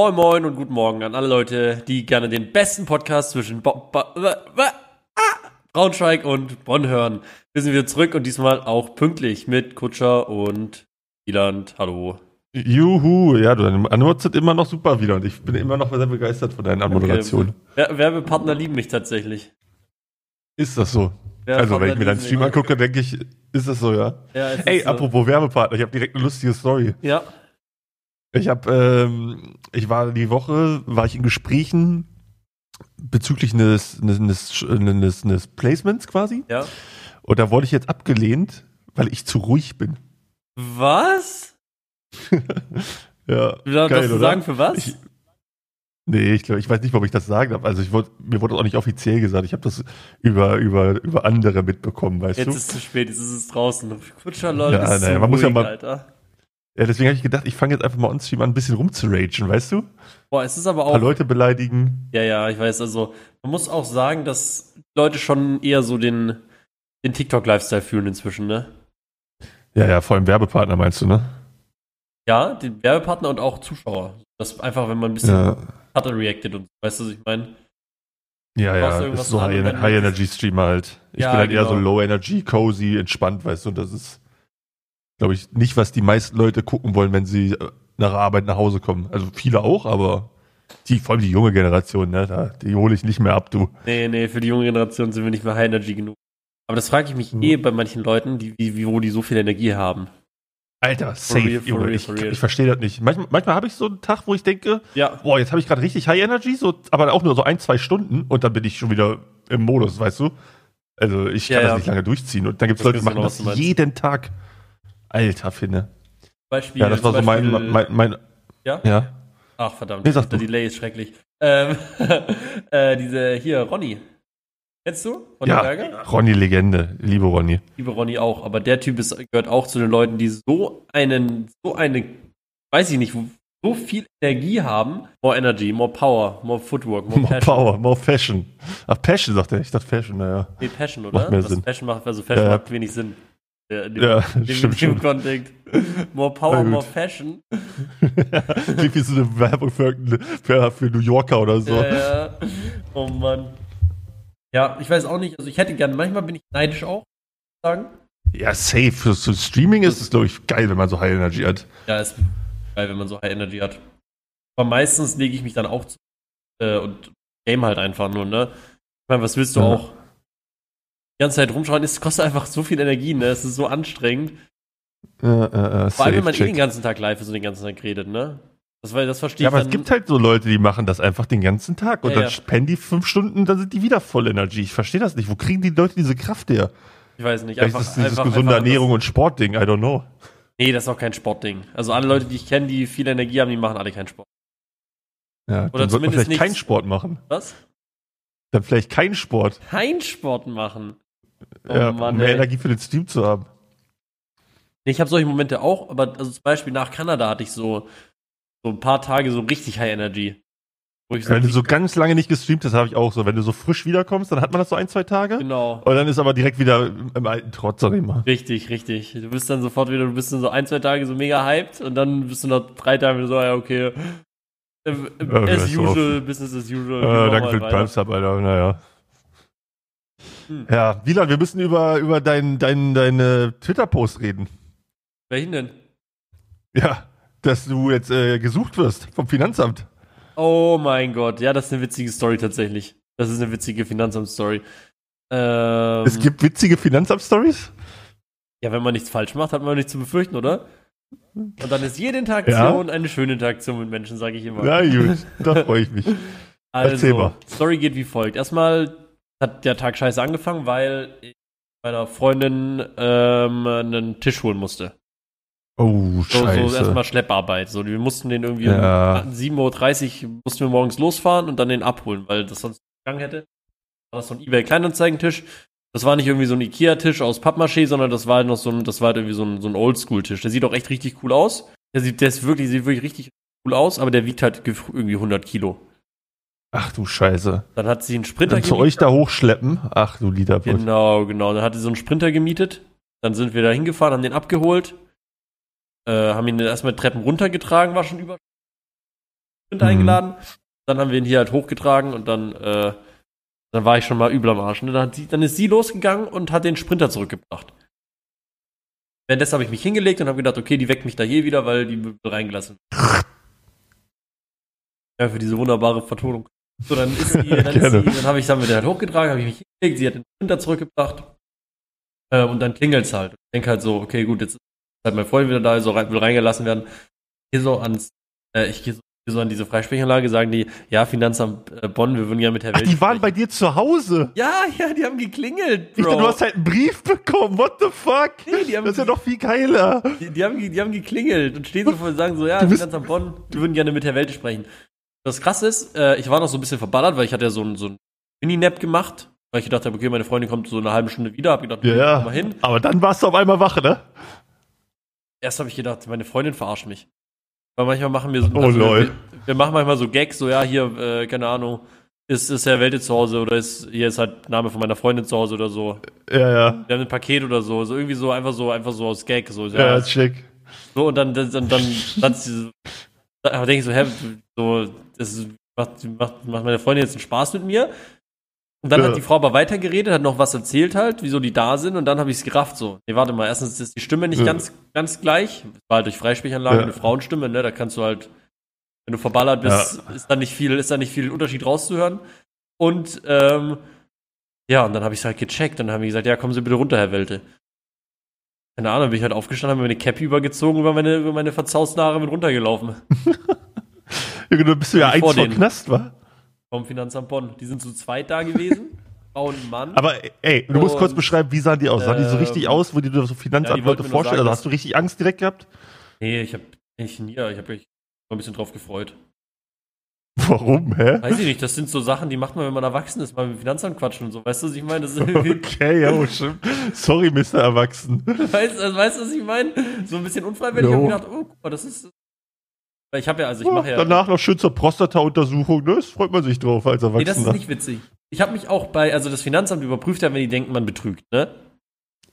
Moin Moin und guten Morgen an alle Leute, die gerne den besten Podcast zwischen Bo Bo ah, Braunschweig und Bonn hören. Wir sind wieder zurück und diesmal auch pünktlich mit Kutscher und Wieland. Hallo. Juhu, ja, du antwortest immer noch super wieder und ich bin immer noch sehr begeistert von deinen Anmoderationen. Okay. Werbepartner lieben mich tatsächlich. Ist das so? also, wenn ich mir deinen Stream angucke, denke ich, ist das so, ja? ja Ey, apropos so. Werbepartner, ich habe direkt eine lustige Story. Ja. Ich habe, ähm, ich war die Woche, war ich in Gesprächen bezüglich eines, eines, eines, eines Placements quasi. Ja. Und da wurde ich jetzt abgelehnt, weil ich zu ruhig bin. Was? ja. Du darfst du sagen, für was? Ich, nee, ich glaube, ich weiß nicht, warum ich das sagen darf. Also ich wurde, mir wurde das auch nicht offiziell gesagt. Ich habe das über, über, über andere mitbekommen, weißt jetzt du? Jetzt ist es zu spät, jetzt ist es draußen. Kutscher, Leute, ja, naja, man ruhig, muss ja mal, Alter. Ja, deswegen habe ich gedacht, ich fange jetzt einfach mal on-stream an, ein bisschen rumzuragen, weißt du? Boah, es ist aber auch. Ein paar Leute beleidigen. Ja, ja, ich weiß. Also, man muss auch sagen, dass Leute schon eher so den, den TikTok-Lifestyle fühlen inzwischen, ne? Ja, ja, vor allem Werbepartner meinst du, ne? Ja, den Werbepartner und auch Zuschauer. Das einfach, wenn man ein bisschen ja. Cutter reacted und weißt du, was ich meine? Ja, ja, ist so High-Energy-Streamer halt. Ich ja, bin halt genau. eher so genau. Low-Energy, cozy, entspannt, weißt du, und das ist glaube ich, nicht, was die meisten Leute gucken wollen, wenn sie nach Arbeit nach Hause kommen. Also viele auch, aber die, vor allem die junge Generation, ne, da, die hole ich nicht mehr ab, du. Nee, nee, für die junge Generation sind wir nicht mehr High Energy genug. Aber das frage ich mich mhm. eh bei manchen Leuten, die, wie, wo die so viel Energie haben. Alter, safe, real, Junge. Real, ich, ich verstehe das nicht. Manchmal, manchmal habe ich so einen Tag, wo ich denke, ja. boah, jetzt habe ich gerade richtig High Energy, so, aber auch nur so ein, zwei Stunden und dann bin ich schon wieder im Modus, weißt du? Also ich kann ja, das ja. nicht lange durchziehen. Und dann gibt es Leute, die machen das jeden Tag. Alter, Finne. Beispiel. Ja, das war so mein, mein, mein, Ja? Ja. Ach, verdammt. Nee, der Delay ist schrecklich. Ähm, äh, diese, hier, Ronny. Kennst du? Ronny ja, Berger? Ronny Legende. Liebe Ronny. Liebe Ronny auch. Aber der Typ ist, gehört auch zu den Leuten, die so einen, so eine, weiß ich nicht, so viel Energie haben. More Energy, more Power, more Footwork, more, more. Power, more Fashion. Ach, Passion, sagt er. Ich dachte Fashion, naja. Nee, Passion, oder? Macht mehr Sinn. Passion macht, also Fashion ja. macht wenig Sinn. In dem, ja, dem, Kontext. More Power, more Fashion. Klingt wie so eine Werbung für, für, für, New Yorker oder so. Ja, ja. Oh Mann. Ja, ich weiß auch nicht. Also ich hätte gerne, manchmal bin ich neidisch auch, sagen. Ja, safe. Für, für Streaming ist es, glaube ich, geil, wenn man so High Energy hat. Ja, ist geil, wenn man so High Energy hat. Aber meistens lege ich mich dann auch zu äh, und game halt einfach nur, ne? Ich meine, was willst du ja. auch? Die ganze Zeit rumschauen, es kostet einfach so viel Energie, ne? Es ist so anstrengend. Äh, äh, äh, Vor allem, wenn man check. eh den ganzen Tag live ist und den ganzen Tag redet, ne? Das, das verstehe ja, aber es gibt halt so Leute, die machen das einfach den ganzen Tag und ja, dann ja. pennen die fünf Stunden, dann sind die wieder voll Energie. Ich verstehe das nicht. Wo kriegen die Leute diese Kraft her? Ich weiß nicht. Vielleicht einfach, ist dieses einfach, gesunde einfach Ernährung und Sportding, I don't know. Nee, das ist auch kein Sportding. Also alle Leute, die ich kenne, die viel Energie haben, die machen alle keinen Sport. Ja, Oder dann zumindest vielleicht keinen Sport machen. Was? Dann vielleicht keinen Sport. Kein Sport machen. Oh ja, Mann, um mehr ey. Energie für den Stream zu haben. Ich habe solche Momente auch, aber also zum Beispiel nach Kanada hatte ich so, so ein paar Tage so richtig High Energy. So wenn du so ganz lange nicht gestreamt hast, habe ich auch so. Wenn du so frisch wiederkommst, dann hat man das so ein, zwei Tage. Genau. Und dann ist aber direkt wieder im alten Trotz, sag ich mal. Richtig, richtig. Du bist dann sofort wieder, du bist dann so ein, zwei Tage so mega hyped und dann bist du noch drei Tage wieder so, ja, okay. As usual, business as usual. Äh, danke für den Prime-Sub, Alter. Naja. Hm. Ja, Wieland, wir müssen über, über dein, dein, deine Twitter-Post reden. Welchen denn? Ja, dass du jetzt äh, gesucht wirst vom Finanzamt. Oh mein Gott, ja, das ist eine witzige Story tatsächlich. Das ist eine witzige Finanzamt-Story. Ähm, es gibt witzige Finanzamt-Stories? Ja, wenn man nichts falsch macht, hat man nichts zu befürchten, oder? Und dann ist jede Interaktion ja. eine schöne Interaktion mit Menschen, sage ich immer. Na gut, da freue ich mich. Also, Story geht wie folgt. Erstmal hat der Tag scheiße angefangen, weil ich meiner Freundin ähm, einen Tisch holen musste. Oh, so, scheiße. So erstmal Schlepparbeit. So, wir mussten den irgendwie ja. um 7.30 Uhr mussten wir morgens losfahren und dann den abholen, weil das sonst gegangen hätte. War das so ein eBay Kleinanzeigentisch. Das war nicht irgendwie so ein Ikea-Tisch aus Pappmaché, sondern das war halt noch so ein, das war halt irgendwie so ein, so ein Oldschool-Tisch. Der sieht auch echt richtig cool aus. Der sieht, der ist wirklich, sieht wirklich richtig cool aus, aber der wiegt halt irgendwie 100 Kilo. Ach du Scheiße. Dann hat sie einen Sprinter Dann zu euch da hochschleppen. Ach du Liederput. Genau, genau. Dann hat sie so einen Sprinter gemietet. Dann sind wir da hingefahren, haben den abgeholt. Äh, haben ihn dann erstmal Treppen runtergetragen, war schon über. Sprint mhm. eingeladen. Dann haben wir ihn hier halt hochgetragen und dann, äh, dann war ich schon mal übel am Arsch. Ne? Dann, dann, ist sie losgegangen und hat den Sprinter zurückgebracht. Währenddessen habe ich mich hingelegt und habe gedacht, okay, die weckt mich da hier wieder, weil die reingelassen. Ja, für diese wunderbare Vertonung. So, dann ist sie, dann, ist sie, dann habe ich dann mit der halt hochgetragen, habe ich mich hingelegt, sie hat den Sprinter zurückgebracht. Äh, und dann klingelt's halt. Ich denke halt so, okay, gut, jetzt ist halt mein Freund wieder da, so rein, will reingelassen werden. Ich gehe so ans, äh, ich gehe so so an diese Freisprechanlage sagen die, ja, Finanzamt äh, Bonn, wir würden ja mit Herr Ach, die waren sprechen. bei dir zu Hause? Ja, ja, die haben geklingelt, Bro. Ich dachte, du hast halt einen Brief bekommen, what the fuck? Nee, die haben das ist ja doch viel geiler. Die, die, haben, die haben geklingelt und stehen so vor und sagen so, ja, Finanzamt Bonn, wir würden gerne mit Herr Welt sprechen. Das krasse ist, äh, ich war noch so ein bisschen verballert, weil ich hatte ja so ein, so ein Mini-Nap gemacht, weil ich gedacht habe, okay, meine Freundin kommt so eine halbe Stunde wieder, hab gedacht, ja, ja. mal hin. Aber dann warst du auf einmal wach, ne? Erst habe ich gedacht, meine Freundin verarscht mich. Weil manchmal machen wir so. Oh, also lol. Wir, wir, machen manchmal so Gags, so, ja, hier, äh, keine Ahnung, ist, ist Herr Welte zu Hause oder ist, hier ist halt Name von meiner Freundin zu Hause oder so. Ja, ja. Wir haben ein Paket oder so. So irgendwie so, einfach so, einfach so aus Gag. So, ja, ja ist schick. So, und dann, dann, dann, dann, dann, dann denke ich so, hä, so, das macht, macht, macht meine Freundin jetzt einen Spaß mit mir? Und dann ja. hat die Frau aber weitergeredet, hat noch was erzählt halt, wieso die da sind und dann habe ich es gerafft so. Nee, warte mal, erstens ist die Stimme nicht ja. ganz, ganz gleich. War halt durch Freisprechanlage ja. eine Frauenstimme, ne? Da kannst du halt, wenn du verballert bist, ist da nicht viel, ist da nicht viel Unterschied rauszuhören. Und ähm, ja, und dann habe ich es halt gecheckt. Dann haben die gesagt, ja, kommen Sie bitte runter, Herr Welte. Keine Ahnung, bin ich halt aufgestanden, habe mir eine Cap übergezogen, über meine, über meine verzausten Haare mit runtergelaufen. ja, du bist ja eigentlich vor Knast, wa? vom Finanzamt Bonn. Die sind zu zweit da gewesen. Frau und Mann. Aber ey, du und, musst kurz beschreiben, wie sahen die aus? Sahen die so richtig ähm, aus, wo die dir so Finanzanwälte ja, vorstellen? Also hast du richtig Angst direkt gehabt? Nee, ich hab ich nie, ich hab mich ein bisschen drauf gefreut. Warum, hä? Weiß ich nicht, das sind so Sachen, die macht man, wenn man erwachsen ist, mal mit dem Finanzamt quatschen und so. Weißt du, was ich meine? Das ist okay, ja, oh, stimmt. Sorry, Mr. Erwachsen. Weißt, also, weißt du, was ich meine? So ein bisschen unfreiwillig. No. Ich hab gedacht, oh, guck mal, das ist, ich habe ja, also ich ja, mache ja. Danach noch schön zur Prostata-Untersuchung, ne? Das freut man sich drauf als Erwachsener. Nee, das ist nicht witzig. Ich habe mich auch bei, also das Finanzamt überprüft ja, wenn die denken, man betrügt, ne?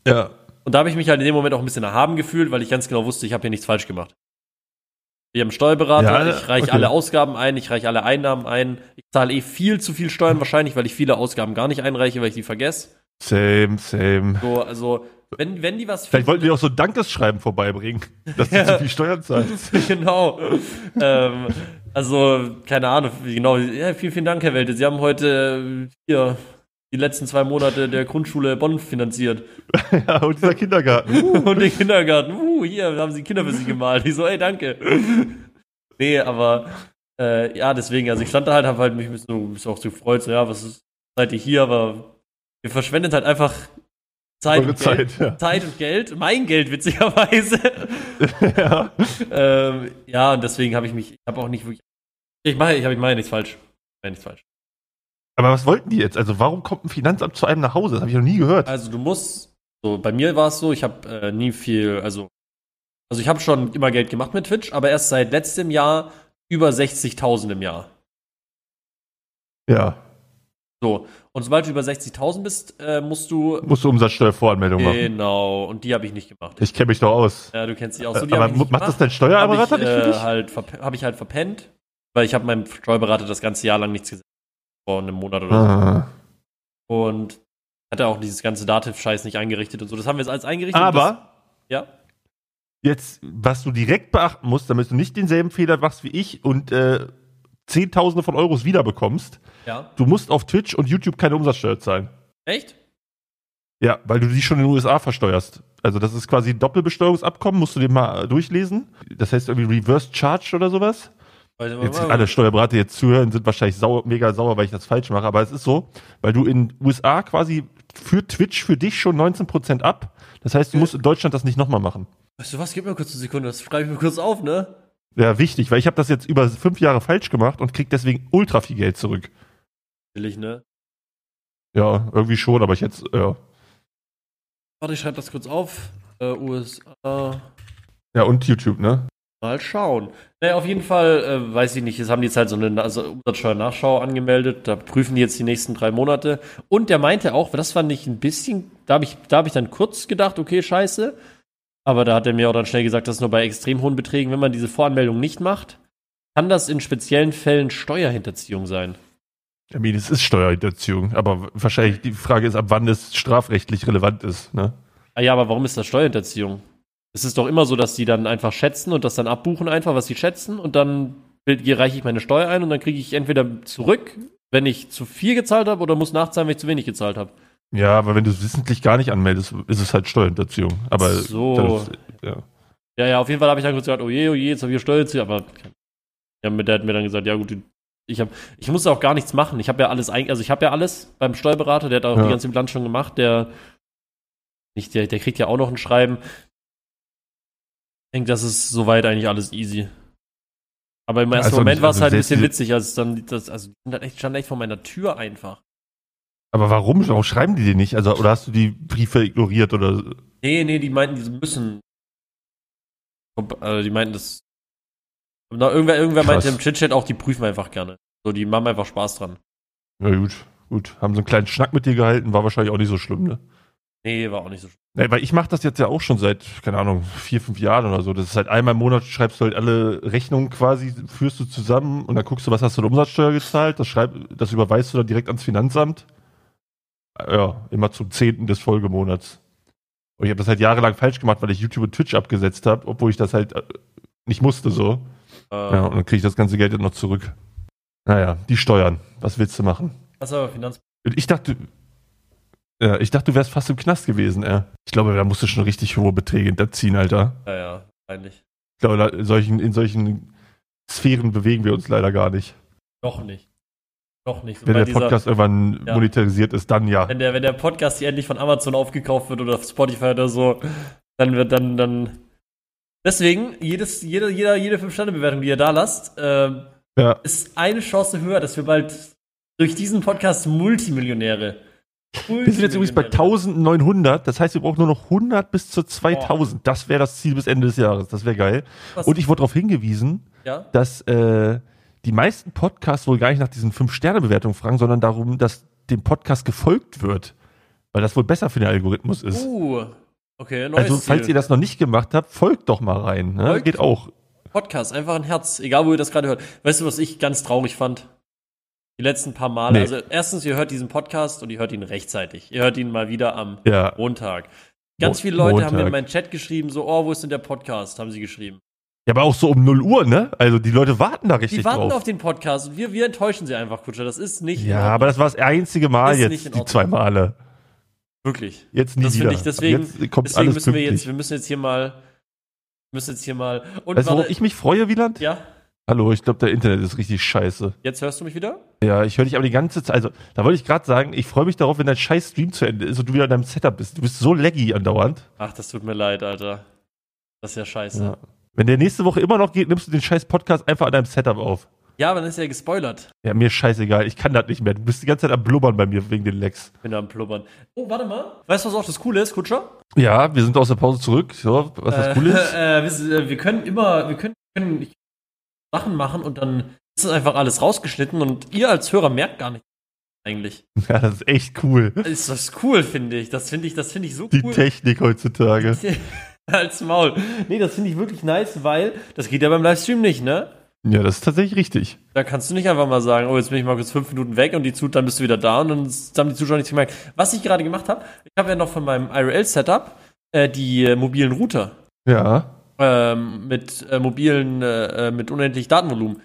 Ja. Und da habe ich mich halt in dem Moment auch ein bisschen erhaben gefühlt, weil ich ganz genau wusste, ich habe hier nichts falsch gemacht. Wir haben Steuerberater, ja, ich reiche okay. alle Ausgaben ein, ich reiche alle Einnahmen ein. Ich zahle eh viel zu viel Steuern wahrscheinlich, weil ich viele Ausgaben gar nicht einreiche, weil ich die vergesse. Same, same. So, also wenn, wenn die was Vielleicht wollten die auch so ein Dankesschreiben vorbeibringen, dass du zu viel Steuern zahlst. genau. ähm, also, keine Ahnung, genau. Ja, vielen, vielen Dank, Herr Welte. Sie haben heute hier die letzten zwei Monate der Grundschule Bonn finanziert. ja, und dieser Kindergarten. Uh, und den Kindergarten. Uh, hier haben sie Kinder für sie gemalt. Ich so, ey, danke. nee, aber äh, ja, deswegen, also ich stand da halt, hab halt mich ein bisschen, auch so gefreut, so, ja, was ist, seid ihr hier, aber ihr verschwendet halt einfach Zeit und, Zeit, Geld, ja. Zeit und Geld, mein Geld witzigerweise. ja. ähm, ja, und deswegen habe ich mich, ich habe auch nicht wirklich, ich mache, ich, ich meine nichts falsch. Ich meine nichts falsch. Aber was wollten die jetzt? Also warum kommt ein Finanzamt zu einem nach Hause? Das habe ich noch nie gehört. Also du musst, so bei mir war es so, ich habe äh, nie viel, also also ich habe schon immer Geld gemacht mit Twitch, aber erst seit letztem Jahr über 60.000 im Jahr. Ja. So, und sobald du über 60.000 bist, äh, musst du. Musst du Umsatzsteuervoranmeldung machen. Genau, und die habe ich nicht gemacht. Ich kenne mich doch aus. Ja, du kennst dich aus. So, Aber macht das dein Steuerberater hab ich, nicht für dich? Äh, halt habe ich halt verpennt, weil ich habe meinem Steuerberater das ganze Jahr lang nichts gesagt. Vor einem Monat oder ah. so. Und hat er auch dieses ganze Dativ-Scheiß nicht eingerichtet und so. Das haben wir jetzt alles eingerichtet. Aber. Das, ja. Jetzt, was du direkt beachten musst, damit du nicht denselben Fehler machst wie ich und äh, Zehntausende von Euros wiederbekommst, ja. du musst auf Twitch und YouTube keine Umsatzsteuer zahlen. Echt? Ja, weil du die schon in den USA versteuerst. Also das ist quasi ein Doppelbesteuerungsabkommen, musst du dir mal durchlesen. Das heißt irgendwie Reverse Charge oder sowas. Jetzt alle Steuerberater jetzt zuhören, sind wahrscheinlich sauer, mega sauer, weil ich das falsch mache. Aber es ist so, weil du in USA quasi für Twitch für dich schon 19% ab. Das heißt, du musst in Deutschland das nicht nochmal machen. Weißt du was, gib mir kurz eine Sekunde, das schreibe ich mir kurz auf, ne? Ja, wichtig, weil ich habe das jetzt über fünf Jahre falsch gemacht und krieg deswegen ultra viel Geld zurück. Billig, ne? Ja, irgendwie schon, aber ich jetzt, ja. Warte, ich schreibe das kurz auf. Äh, USA. Ja, und YouTube, ne? Mal schauen. Naja, auf jeden Fall, äh, weiß ich nicht, jetzt haben die jetzt halt so eine also Umsatzsteuer-Nachschau angemeldet. Da prüfen die jetzt die nächsten drei Monate. Und der meinte auch, das fand ich ein bisschen, da habe ich, da hab ich dann kurz gedacht, okay, scheiße. Aber da hat er mir auch dann schnell gesagt, dass nur bei extrem hohen Beträgen, wenn man diese Voranmeldung nicht macht, kann das in speziellen Fällen Steuerhinterziehung sein? I mean, es ist Steuerhinterziehung, aber wahrscheinlich die Frage ist, ab wann es strafrechtlich relevant ist. Ne? Ah ja, aber warum ist das Steuerhinterziehung? Es ist doch immer so, dass die dann einfach schätzen und das dann abbuchen einfach, was sie schätzen und dann reiche ich meine Steuer ein und dann kriege ich entweder zurück, wenn ich zu viel gezahlt habe oder muss nachzahlen, wenn ich zu wenig gezahlt habe. Ja, aber wenn du es wissentlich gar nicht anmeldest, ist es halt Steuerhinterziehung. Aber so. Ist, ja. ja, ja, auf jeden Fall habe ich dann gesagt, oh je, oh je, jetzt habe ich Steuerhinterziehung, aber ja, der hat mir dann gesagt, ja gut, ich, hab, ich muss auch gar nichts machen. Ich habe ja alles, also ich habe ja alles beim Steuerberater, der hat auch ja. die ganze Bilanz schon gemacht, der, nicht, der, der kriegt ja auch noch ein Schreiben. Ich denke, das ist soweit eigentlich alles easy. Aber im ersten also, Moment war es also halt ein bisschen witzig, als dann das, also die stand echt vor meiner Tür einfach. Aber warum? Warum schreiben die dir nicht? Also, oder hast du die Briefe ignoriert oder? Nee, nee, die meinten, die müssen. Also, die meinten das. Na, irgendwer, irgendwer meinte im Chit-Chat auch, die prüfen einfach gerne. So, die machen einfach Spaß dran. Ja, gut, gut. Haben so einen kleinen Schnack mit dir gehalten, war wahrscheinlich auch nicht so schlimm, ne? Nee, war auch nicht so schlimm. Nee, weil ich mache das jetzt ja auch schon seit, keine Ahnung, vier, fünf Jahren oder so. Das ist halt einmal im Monat schreibst du halt alle Rechnungen quasi, führst du zusammen und dann guckst du, was hast du in Umsatzsteuer gezahlt. Das, schreib, das überweist du dann direkt ans Finanzamt. Ja, immer zum zehnten des Folgemonats. Und ich habe das halt jahrelang falsch gemacht, weil ich YouTube und Twitch abgesetzt habe, obwohl ich das halt äh, nicht musste so. Ähm. Ja, und dann kriege ich das ganze Geld dann noch zurück. Naja, die Steuern. Was willst du machen? Aber Finanz. Ich dachte, ja, ich dachte, du wärst fast im Knast gewesen, ey. Ich glaube, da musst du schon richtig hohe Beträge hinterziehen, Alter. Ja, ja, eigentlich. Ich glaube, in solchen, in solchen Sphären bewegen wir uns leider gar nicht. Noch nicht. Noch nicht. So wenn der dieser, Podcast irgendwann ja. monetarisiert ist, dann ja. Wenn der, wenn der Podcast hier endlich von Amazon aufgekauft wird oder Spotify oder so, dann wird dann, dann. Deswegen, jedes, jede, jeder, jede 5-Sterne-Bewertung, die ihr da lasst, äh, ja. ist eine Chance höher, dass wir bald durch diesen Podcast Multimillionäre wir sind jetzt übrigens bei 1900, das heißt, wir brauchen nur noch 100 bis zu 2000. Oh. Das wäre das Ziel bis Ende des Jahres, das wäre geil. Was? Und ich wurde darauf hingewiesen, ja? dass äh, die meisten Podcasts wohl gar nicht nach diesen 5-Sterne-Bewertungen fragen, sondern darum, dass dem Podcast gefolgt wird. Weil das wohl besser für den Algorithmus ist. Uh, okay, neues Also, falls Ziel. ihr das noch nicht gemacht habt, folgt doch mal rein. Ne? Geht auch. Podcast, einfach ein Herz, egal wo ihr das gerade hört. Weißt du, was ich ganz traurig fand? Die letzten paar Male. Nee. Also erstens, ihr hört diesen Podcast und ihr hört ihn rechtzeitig. Ihr hört ihn mal wieder am ja. Montag. Ganz viele Leute Montag. haben mir in meinen Chat geschrieben, so, oh, wo ist denn der Podcast? Haben sie geschrieben. Ja, aber auch so um 0 Uhr, ne? Also die Leute warten da richtig drauf. Die warten drauf. auf den Podcast und wir, wir enttäuschen sie einfach, Kutscher. Das ist nicht. Ja, aber das war das einzige Mal jetzt, die zwei Male. Wirklich. Jetzt nie das wieder. Ich, deswegen jetzt kommt deswegen alles müssen wir jetzt, wir müssen jetzt hier mal, müssen jetzt hier mal. Und du, worauf ich mich freue, Wieland? Ja. Hallo, ich glaube, der Internet ist richtig scheiße. Jetzt hörst du mich wieder? Ja, ich höre dich aber die ganze Zeit. Also, da wollte ich gerade sagen, ich freue mich darauf, wenn dein scheiß Stream zu Ende ist und du wieder in deinem Setup bist. Du bist so laggy andauernd. Ach, das tut mir leid, Alter. Das ist ja scheiße. Ja. Wenn der nächste Woche immer noch geht, nimmst du den scheiß Podcast einfach an deinem Setup auf. Ja, aber dann ist er ja gespoilert. Ja, mir scheißegal. Ich kann das nicht mehr. Du bist die ganze Zeit am Blubbern bei mir wegen den Lecks. Ich bin am Blubbern. Oh, warte mal. Weißt du, was auch das Coole ist, Kutscher? Ja, wir sind aus der Pause zurück. So, was äh, das Coole ist? Äh, wir können immer, wir können, ich Sachen machen und dann ist das einfach alles rausgeschnitten und ihr als Hörer merkt gar nicht eigentlich. Ja, das ist echt cool. Das ist das cool, finde ich. Das finde ich, das finde ich so Die cool. Die Technik heutzutage. als Maul. Nee, das finde ich wirklich nice, weil das geht ja beim Livestream nicht, ne? Ja, das ist tatsächlich richtig. Da kannst du nicht einfach mal sagen, oh, jetzt bin ich mal kurz fünf Minuten weg und die Zuschauer, dann bist du wieder da und dann haben die Zuschauer nichts gemerkt. Was ich gerade gemacht habe, ich habe ja noch von meinem IRL-Setup äh, die äh, mobilen Router. Ja ähm, mit äh, mobilen, äh, äh mit unendlich Datenvolumen.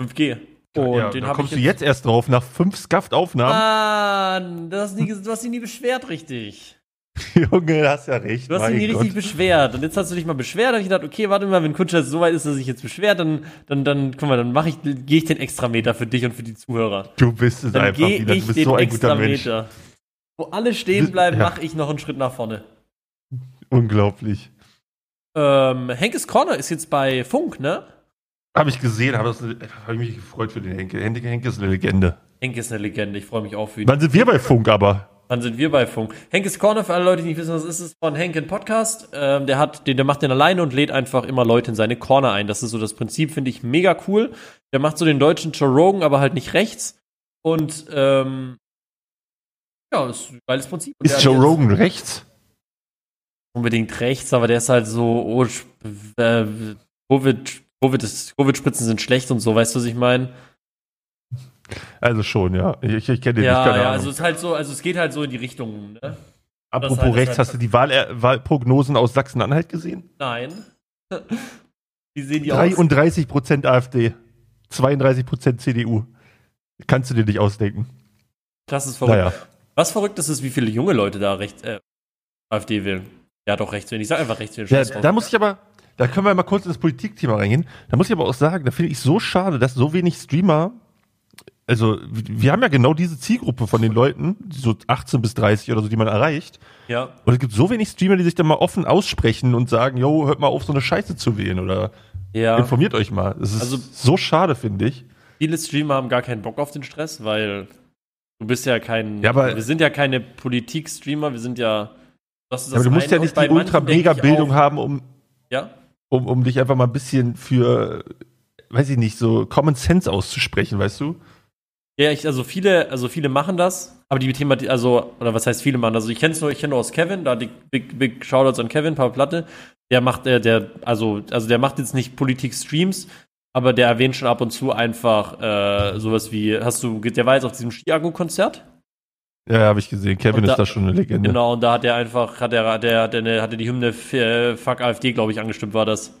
5G. Und ja, den kommst jetzt du jetzt erst drauf, nach fünf Scuffed-Aufnahmen. Ah, du hast, nie, du hast dich nie beschwert, richtig. Junge, du hast ja recht. Du hast dich nie Gott. richtig beschwert. Und jetzt hast du dich mal beschwert. Da habe ich gedacht, okay, warte mal, wenn Kutscher so weit ist, dass ich jetzt beschwert, dann, dann, dann, guck mal, dann mache ich, gehe ich den Extrameter für dich und für die Zuhörer. Du bist es dann einfach wieder. Du bist so ein guter Mensch. Wo alle stehen bleiben, ja. mache ich noch einen Schritt nach vorne. Unglaublich. Ähm, Henkes Corner ist jetzt bei Funk, ne? Habe ich gesehen, habe hab ich mich gefreut für den Henke. Henke. Henke ist eine Legende. Henke ist eine Legende, ich freue mich auch für ihn. Wann sind wir bei Funk aber? Wann sind wir bei Funk? Henkes Corner, für alle Leute, die nicht wissen, was ist, ist von Henke ein Podcast. Ähm, der hat, den, der macht den alleine und lädt einfach immer Leute in seine Corner ein. Das ist so das Prinzip, finde ich mega cool. Der macht so den deutschen Joe Rogan, aber halt nicht rechts. Und ähm, ja, ist ein geiles Prinzip. Und ist Joe Rogan rechts? Unbedingt rechts, aber der ist halt so oh, äh, Covid Covid-Spritzen COVID sind schlecht und so, weißt du, was ich meine? Also schon, ja. Ich, ich kenne den ja, nicht, keine ja, Ahnung. also es ist halt so, also es geht halt so in die Richtung, ne? Apropos halt, rechts, hast du die Wahl, äh, Wahlprognosen aus Sachsen-Anhalt gesehen? Nein. Wie sehen die 33 aus? Prozent AfD, 32 Prozent CDU. Kannst du dir nicht ausdenken. Das ist verrückt. Naja. Was verrückt ist, ist, wie viele junge Leute da rechts, äh, AfD wählen. Ja, doch, rechts wählen. Ich sag einfach rechts wählen. Ja, da muss ich aber, da können wir mal kurz ins Politikthema reingehen. Da muss ich aber auch sagen, da finde ich so schade, dass so wenig Streamer also wir haben ja genau diese Zielgruppe von den Leuten, so 18 bis 30 oder so, die man erreicht. Ja. Und es gibt so wenig Streamer, die sich dann mal offen aussprechen und sagen, yo, hört mal auf, so eine Scheiße zu wählen oder ja. informiert euch mal. Das ist also, so schade, finde ich. Viele Streamer haben gar keinen Bock auf den Stress, weil du bist ja kein, ja, aber, wir sind ja keine Politik-Streamer, wir sind ja, das ist das ja, aber du musst ja nicht die ultra-mega-Bildung haben, um, ja? um, um dich einfach mal ein bisschen für, weiß ich nicht, so Common Sense auszusprechen, weißt du? Ja, ich, also viele, also viele machen das, aber die Thema, also, oder was heißt viele machen? Also ich kenne es nur, ich kenne nur aus Kevin, da die Big, Big Shoutouts an Kevin, Paul Platte. Der macht, der, der, also, also der macht jetzt nicht Politik-Streams, aber der erwähnt schon ab und zu einfach äh, sowas wie, hast du, der war jetzt auf diesem Skiago-Konzert? Ja, habe ich gesehen. Kevin da, ist da schon eine Legende. Genau, und da hat er einfach, hat er, der, der, der hatte die Hymne äh, Fuck AfD, glaube ich, angestimmt, war das.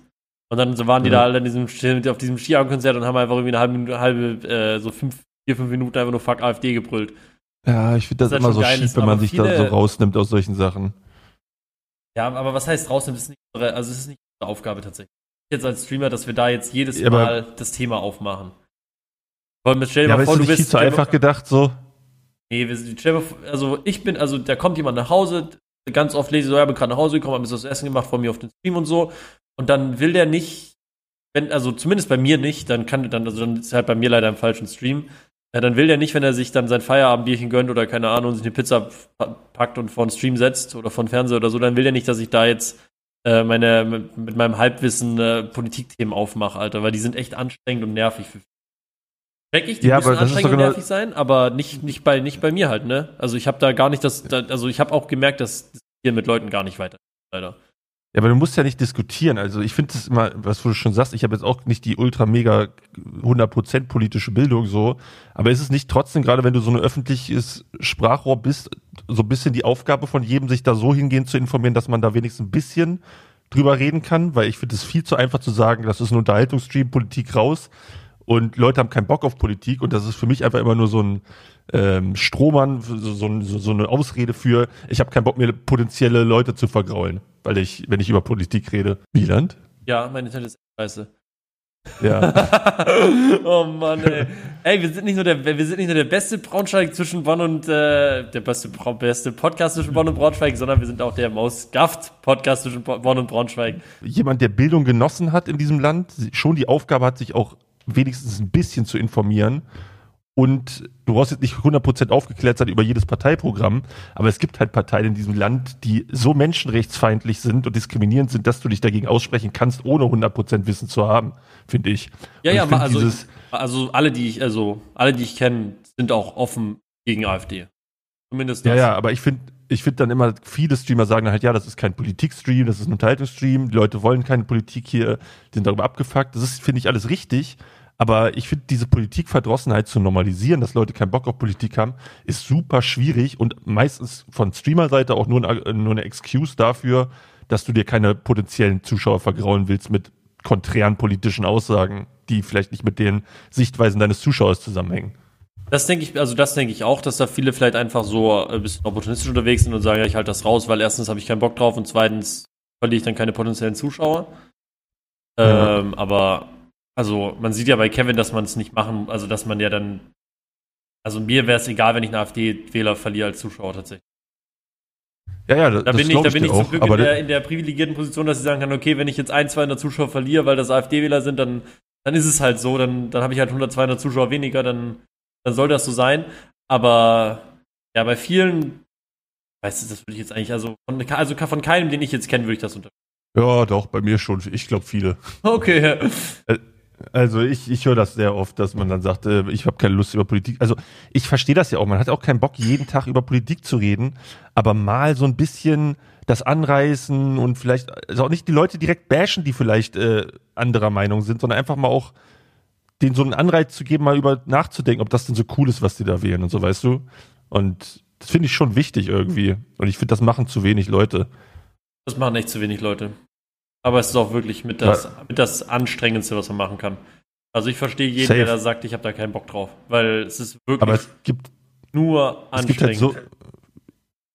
Und dann so waren die ja. da alle in diesem, auf diesem Skiago-Konzert und haben einfach irgendwie eine halbe, halbe äh, so fünf vier, fünf Minuten einfach nur Fuck AfD gebrüllt. Ja, ich finde das, das immer so schief, wenn man sich viele, da so rausnimmt aus solchen Sachen. Ja, aber was heißt rausnimmt? Ist nicht unsere, also es ist nicht unsere Aufgabe tatsächlich. Jetzt als Streamer, dass wir da jetzt jedes ja, Mal das Thema aufmachen. Wir stell dir ja, mal vor, du bist. Viel zu einfach gedacht, so. Nee, wir sind, also ich bin, also da kommt jemand nach Hause, ganz oft lese ich so, ja, bin gerade nach Hause gekommen, hab mir das Essen gemacht von mir auf den Stream und so. Und dann will der nicht, wenn, also zumindest bei mir nicht, dann kann, dann, also dann ist halt bei mir leider im falschen Stream, ja, dann will der nicht, wenn er sich dann sein Feierabendbierchen gönnt oder keine Ahnung, sich eine Pizza packt und vor den Stream setzt oder vor den Fernseher oder so, dann will der nicht, dass ich da jetzt äh, meine, mit, mit, meinem Halbwissen äh, Politikthemen aufmache, Alter, weil die sind echt anstrengend und nervig. Check ich, die ja, müssen anstrengend und genau nervig sein, aber nicht, nicht, bei, nicht bei mir halt, ne? Also ich habe da gar nicht das, da, also ich habe auch gemerkt, dass hier mit Leuten gar nicht weiter, leider. Ja, aber du musst ja nicht diskutieren. Also ich finde es immer, was du schon sagst, ich habe jetzt auch nicht die ultra mega 100% politische Bildung so, aber ist es nicht trotzdem, gerade wenn du so ein öffentliches Sprachrohr bist, so ein bisschen die Aufgabe von jedem, sich da so hingehen zu informieren, dass man da wenigstens ein bisschen drüber reden kann, weil ich finde es viel zu einfach zu sagen, das ist ein Unterhaltungsstream, Politik raus und Leute haben keinen Bock auf Politik und das ist für mich einfach immer nur so ein ähm, Strohmann, so, so, so eine Ausrede für, ich habe keinen Bock mir potenzielle Leute zu vergraulen weil ich, wenn ich über Politik rede. Wieland? Ja, meine Internet ist scheiße. Ja. oh Mann, ey. Ey, wir sind nicht nur der, wir sind nicht nur der beste Braunschweig zwischen Bonn und äh, der beste, beste Podcast zwischen Bonn und Braunschweig, sondern wir sind auch der Mausgaft Podcast zwischen Bonn und Braunschweig. Jemand, der Bildung genossen hat in diesem Land, schon die Aufgabe hat, sich auch wenigstens ein bisschen zu informieren und du brauchst jetzt nicht 100% aufgeklärt sein über jedes Parteiprogramm, aber es gibt halt Parteien in diesem Land, die so menschenrechtsfeindlich sind und diskriminierend sind, dass du dich dagegen aussprechen kannst, ohne 100% Wissen zu haben, finde ich. Ja, und ja, ich also, dieses, also alle, die ich, also alle, die ich kenne, sind auch offen gegen AfD. Zumindest das. Ja, ja, aber ich finde, ich finde dann immer, viele Streamer sagen halt, ja, das ist kein Politikstream, das ist ein Unterhaltungsstream, die Leute wollen keine Politik hier, die sind darüber abgefuckt. Das ist, finde ich, alles richtig. Aber ich finde, diese Politikverdrossenheit zu normalisieren, dass Leute keinen Bock auf Politik haben, ist super schwierig und meistens von Streamer-Seite auch nur, ein, nur eine Excuse dafür, dass du dir keine potenziellen Zuschauer vergrauen willst mit konträren politischen Aussagen, die vielleicht nicht mit den Sichtweisen deines Zuschauers zusammenhängen. Das denke ich, also das denke ich auch, dass da viele vielleicht einfach so ein bisschen opportunistisch unterwegs sind und sagen, ja, ich halte das raus, weil erstens habe ich keinen Bock drauf und zweitens verliere ich dann keine potenziellen Zuschauer. Ja. Ähm, aber also man sieht ja bei Kevin, dass man es nicht machen, also dass man ja dann, also mir wäre es egal, wenn ich einen AfD-Wähler verliere als Zuschauer tatsächlich. Ja, ja, das, da bin ich, da bin ich zum Glück in der, in der, privilegierten Position, dass ich sagen kann, okay, wenn ich jetzt ein, 200 Zuschauer verliere, weil das AfD-Wähler sind, dann, dann ist es halt so, dann, dann habe ich halt 100, 200 Zuschauer weniger, dann, dann soll das so sein. Aber ja, bei vielen, weißt du, das würde ich jetzt eigentlich, also von, also von keinem, den ich jetzt kenne, würde ich das unterstützen. Ja, doch, bei mir schon. Ich glaube viele. Okay. Also ich, ich höre das sehr oft, dass man dann sagt, äh, ich habe keine Lust über Politik. Also ich verstehe das ja auch. Man hat auch keinen Bock, jeden Tag über Politik zu reden, aber mal so ein bisschen das anreißen und vielleicht also auch nicht die Leute direkt bashen, die vielleicht äh, anderer Meinung sind, sondern einfach mal auch denen so einen Anreiz zu geben, mal über nachzudenken, ob das denn so cool ist, was die da wählen und so, weißt du? Und das finde ich schon wichtig irgendwie. Und ich finde, das machen zu wenig Leute. Das machen echt zu wenig Leute. Aber es ist auch wirklich mit das, ja. mit das Anstrengendste, was man machen kann. Also ich verstehe jeden, Safe. der da sagt, ich habe da keinen Bock drauf. Weil es ist wirklich aber es gibt, nur anstrengend. Es gibt halt so,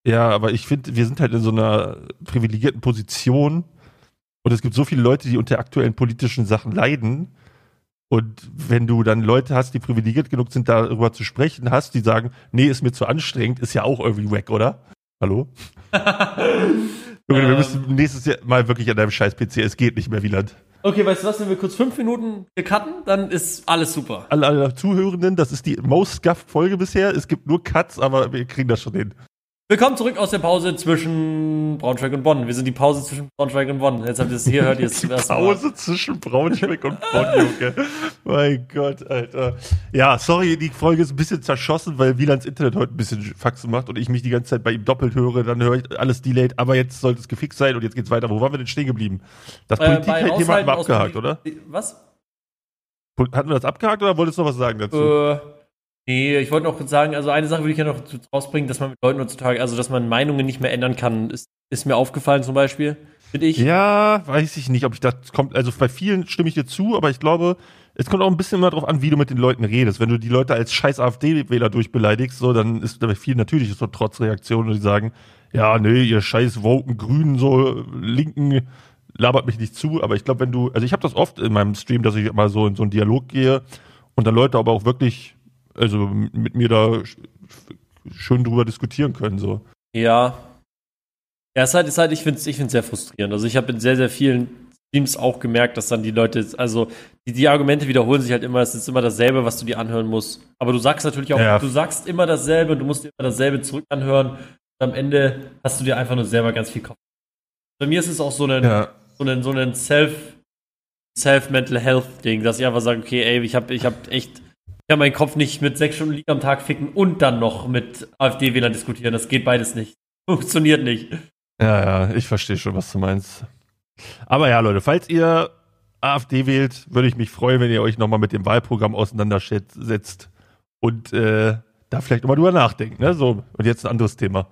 ja, aber ich finde, wir sind halt in so einer privilegierten Position und es gibt so viele Leute, die unter aktuellen politischen Sachen leiden und wenn du dann Leute hast, die privilegiert genug sind, darüber zu sprechen, hast, die sagen, nee, ist mir zu anstrengend, ist ja auch irgendwie wack, oder? Hallo? Junge, wir ähm. müssen nächstes Jahr mal wirklich an deinem scheiß PC, es geht nicht mehr, Wieland. Okay, weißt du was, wenn wir kurz fünf Minuten cutten, dann ist alles super. Alle, alle Zuhörenden, das ist die most scuffed Folge bisher. Es gibt nur Cuts, aber wir kriegen das schon hin. Willkommen zurück aus der Pause zwischen Braunschweig und Bonn. Wir sind die Pause zwischen Braunschweig und Bonn. Jetzt habt ihr es hier hört, jetzt die Pause zwischen Braunschweig und Bonn, Junge. mein Gott, Alter. Ja, sorry, die Folge ist ein bisschen zerschossen, weil Wielands Internet heute ein bisschen Faxen macht und ich mich die ganze Zeit bei ihm doppelt höre. Dann höre ich alles delayed, aber jetzt sollte es gefixt sein und jetzt geht's weiter. Wo waren wir denn stehen geblieben? Das äh, Politik-Thema hatten wir abgehakt, oder? Was? Hatten wir das abgehakt oder wolltest du noch was sagen dazu? Äh Nee, ich wollte noch sagen, also eine Sache würde ich ja noch rausbringen, dass man mit Leuten heutzutage, also dass man Meinungen nicht mehr ändern kann, ist, ist mir aufgefallen zum Beispiel, finde ich. Ja, weiß ich nicht, ob ich das kommt, also bei vielen stimme ich dir zu, aber ich glaube, es kommt auch ein bisschen immer darauf an, wie du mit den Leuten redest. Wenn du die Leute als scheiß AfD-Wähler durchbeleidigst, so, dann ist bei vielen natürlich so Trotzreaktionen, die sagen, ja, nee, ihr scheiß Woken, Grünen, so, Linken, labert mich nicht zu, aber ich glaube, wenn du, also ich habe das oft in meinem Stream, dass ich mal so in so einen Dialog gehe und dann Leute aber auch wirklich also mit mir da schön drüber diskutieren können. So. Ja. Ja, es ist halt, ist halt ich finde es ich find's sehr frustrierend. Also ich habe in sehr, sehr vielen Teams auch gemerkt, dass dann die Leute, also die, die Argumente wiederholen sich halt immer, es ist immer dasselbe, was du dir anhören musst. Aber du sagst natürlich auch, ja. du sagst immer dasselbe und du musst dir immer dasselbe zurück anhören. Und am Ende hast du dir einfach nur selber ganz viel Kopf. Bei mir ist es auch so ein, ja. so ein, so ein Self, Self-Mental Health-Ding, dass ich einfach sage, okay, ey, ich habe ich hab echt kann meinen Kopf nicht mit sechs Stunden Liga am Tag ficken und dann noch mit AfD-Wählern diskutieren. Das geht beides nicht. Funktioniert nicht. Ja, ja, ich verstehe schon, was du meinst. Aber ja, Leute, falls ihr AfD wählt, würde ich mich freuen, wenn ihr euch nochmal mit dem Wahlprogramm auseinandersetzt und äh, da vielleicht nochmal drüber nachdenkt. Ne? So, und jetzt ein anderes Thema.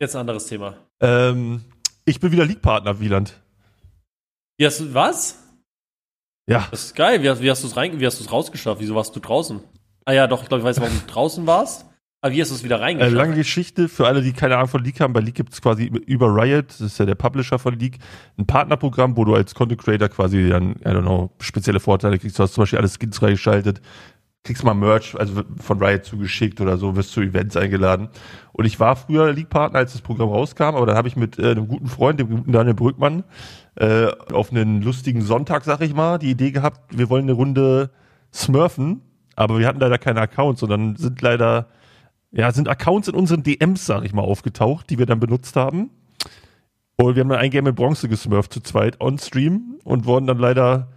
Jetzt ein anderes Thema. Ähm, ich bin wieder League-Partner, Wieland. Wie hast du, was? Ja. Das ist geil. Wie, wie hast du es rein, wie hast du es rausgeschafft? Wieso warst du draußen? Ah ja, doch, ich glaube, ich weiß, warum du draußen warst. Aber wie hast du es wieder reingeschafft? Äh, lange Geschichte, für alle, die keine Ahnung von League haben, bei League gibt es quasi über Riot, das ist ja der Publisher von League, ein Partnerprogramm, wo du als Content Creator quasi dann, I don't know, spezielle Vorteile kriegst. Du hast zum Beispiel alle Skins freigeschaltet, kriegst mal Merch, also von Riot zugeschickt oder so, wirst zu Events eingeladen. Und ich war früher League-Partner, als das Programm rauskam, aber dann habe ich mit äh, einem guten Freund, dem guten Daniel Brückmann, äh, auf einen lustigen Sonntag, sag ich mal, die Idee gehabt, wir wollen eine Runde smurfen, aber wir hatten leider keine Accounts und dann sind leider, ja, sind Accounts in unseren DMs, sag ich mal, aufgetaucht, die wir dann benutzt haben. Und wir haben dann ein Game in Bronze gesmurft zu zweit on Stream und wurden dann leider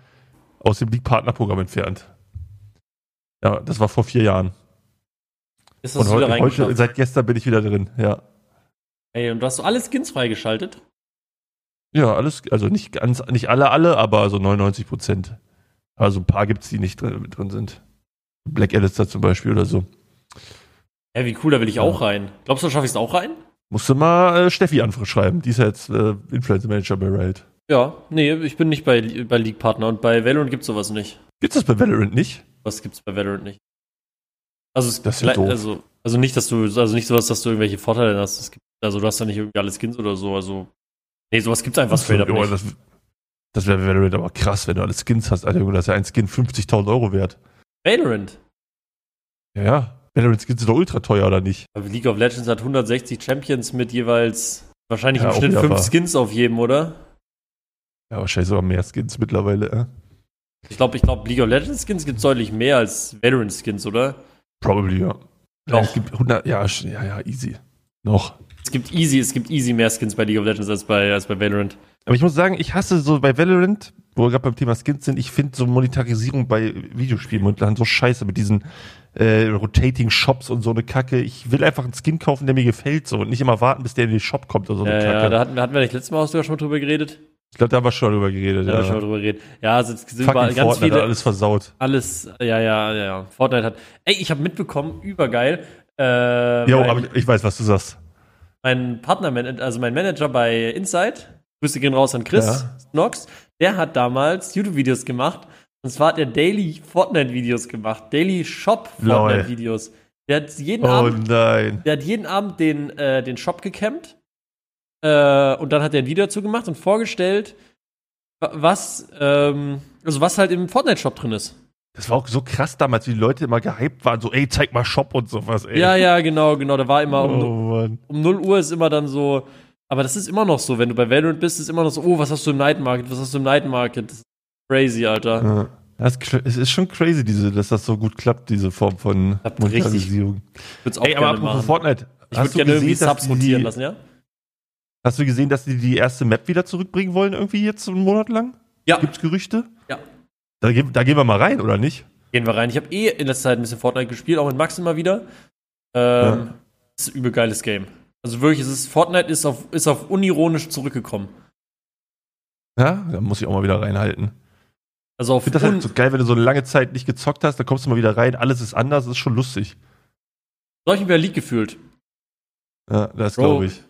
aus dem League-Partner-Programm entfernt. Ja, das war vor vier Jahren. Ist das und heute, heute, seit gestern bin ich wieder drin, ja. Ey, und du hast so alle Skins freigeschaltet? Ja, alles, also nicht ganz, nicht alle, alle, aber so 99 Prozent. Also ein paar gibt's, die nicht drin, drin sind. Black Alistair zum Beispiel oder so. Ja, wie cool, da will ich ja. auch rein. Glaubst du, schaffe ich es auch rein? Musst du mal äh, Steffi anschreiben. Die ist ja jetzt äh, Influencer Manager bei Riot. Ja, nee, ich bin nicht bei, bei League Partner und bei Valorant gibt's sowas nicht. Gibt's das bei Valorant nicht? Was gibt's bei Valorant nicht? Also, es, das ist ja doof. also, also nicht, dass du, also nicht sowas, dass du irgendwelche Vorteile hast. Es gibt, also du hast da nicht irgendwie alle Skins oder so, also. Nee, sowas gibt's einfach straight up nicht. Das, das wäre Valorant aber krass, wenn du alle Skins hast, Alter. Das ist ja ein Skin 50.000 Euro wert. Valorant? Ja, ja. Valorant Skins sind doch ultra teuer, oder nicht? Aber League of Legends hat 160 Champions mit jeweils wahrscheinlich ja, im Schnitt 5 Skins auf jedem, oder? Ja, wahrscheinlich sogar mehr Skins mittlerweile, äh. Ich glaube, ich glaube, League of Legends Skins gibt es deutlich mehr als Valorant Skins, oder? Probably, ja. Noch. Es gibt 100, ja, ja, ja, easy. Noch. Es gibt easy, es gibt easy mehr Skins bei League of Legends als bei, als bei Valorant. Aber ich muss sagen, ich hasse so bei Valorant, wo wir gerade beim Thema Skins sind, ich finde so Monetarisierung bei Videospielen momentan so scheiße mit diesen äh, Rotating Shops und so eine Kacke. Ich will einfach einen Skin kaufen, der mir gefällt so und nicht immer warten, bis der in den Shop kommt oder so eine ja, Kacke. Ja, da hatten, hatten wir nicht letztes Mal sogar schon mal drüber geredet. Ich glaube, da haben wir schon drüber geredet. Da ja. haben wir schon drüber geredet. Ja, also es sind ganz Fortnite viele. Hat alles versaut. Alles, ja, ja, ja. Fortnite hat. Ey, ich habe mitbekommen, übergeil. Äh, jo, aber ich, ich weiß, was du sagst. Mein Partner, also mein Manager bei Inside, Grüße gehen raus an Chris ja. Knox, der hat damals YouTube-Videos gemacht. Und zwar hat er Daily Fortnite-Videos gemacht. Daily Shop Fortnite-Videos. Der hat jeden oh Abend. Nein. Der hat jeden Abend den, äh, den Shop gecampt. Äh, und dann hat er ein Video dazu gemacht und vorgestellt, was, ähm, also was halt im Fortnite-Shop drin ist. Das war auch so krass damals, wie die Leute immer gehypt waren, so, ey, zeig mal Shop und sowas, ey. Ja, ja, genau, genau. Da war immer um, oh, um 0 Uhr ist immer dann so, aber das ist immer noch so, wenn du bei Valorant bist, ist immer noch so, oh, was hast du im Night Market, was hast du im Night Market? Das ist crazy, Alter. Ja. Das es ist schon crazy, diese, dass das so gut klappt, diese Form von Monetarisierung. Ich Ey, aber apropos machen. Fortnite. Ich würde gerne irgendwie Subs rotieren lassen, ja? Hast du gesehen, dass die die erste Map wieder zurückbringen wollen, irgendwie jetzt einen Monat lang? Ja. Gibt's Gerüchte? Ja. Da, da gehen wir mal rein, oder nicht? Gehen wir rein. Ich habe eh in der Zeit ein bisschen Fortnite gespielt, auch mit Max immer wieder. Ähm, ja. ist ein übel geiles Game. Also wirklich, es ist, Fortnite ist auf, ist auf unironisch zurückgekommen. Ja, da muss ich auch mal wieder reinhalten. Also auf ich finde das halt so geil, wenn du so eine lange Zeit nicht gezockt hast, dann kommst du mal wieder rein, alles ist anders, das ist schon lustig. So habe ich mich bei League gefühlt. Ja, das glaube ich.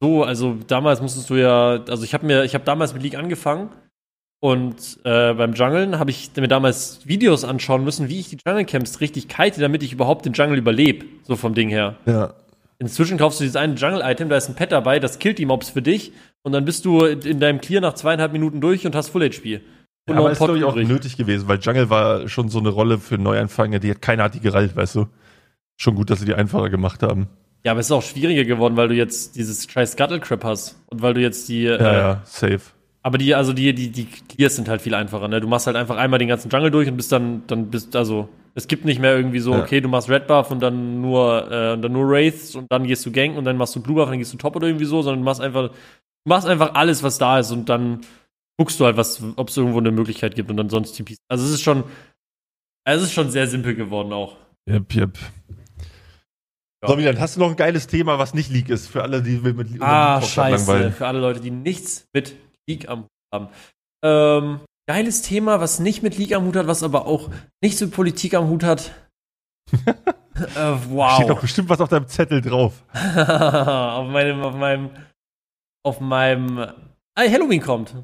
So, also damals musstest du ja, also ich habe mir, ich habe damals mit League angefangen und äh, beim Junglen habe ich mir damals Videos anschauen müssen, wie ich die Jungle Camps richtig kite, damit ich überhaupt den Jungle überlebe, so vom Ding her. Ja. Inzwischen kaufst du dieses eine Jungle-Item, da ist ein Pet dabei, das killt die Mobs für dich und dann bist du in deinem Clear nach zweieinhalb Minuten durch und hast Full HP. Ja, aber ist, glaube ich, auch nötig gewesen, weil Jungle war schon so eine Rolle für Neuanfänger, die hat keiner hat die gerallt, weißt du. Schon gut, dass sie die einfacher gemacht haben. Ja, aber es ist auch schwieriger geworden, weil du jetzt dieses scheiß Scuttle Crap hast und weil du jetzt die. Ja, äh, ja, safe. Aber die, also die, die, die Clears sind halt viel einfacher, ne? Du machst halt einfach einmal den ganzen Jungle durch und bist dann, dann bist, also, es gibt nicht mehr irgendwie so, ja. okay, du machst Red Buff und dann nur, äh, und dann nur Wraiths und dann gehst du Gang und dann machst du Blue Buff und dann gehst du Top oder irgendwie so, sondern du machst einfach, du machst einfach alles, was da ist und dann guckst du halt, was, ob es irgendwo eine Möglichkeit gibt und dann sonst TPs. Also es ist schon, es ist schon sehr simpel geworden auch. Yep, yep. So, dann hast du noch ein geiles Thema, was nicht League ist, für alle, die mit League Ah, scheiße, langweilen. für alle Leute, die nichts mit League am Hut haben. Ähm, geiles Thema, was nicht mit League am Hut hat, was aber auch nichts mit Politik am Hut hat. äh, wow. Steht doch bestimmt was auf deinem Zettel drauf. auf meinem, auf meinem, auf meinem, ah, Halloween kommt.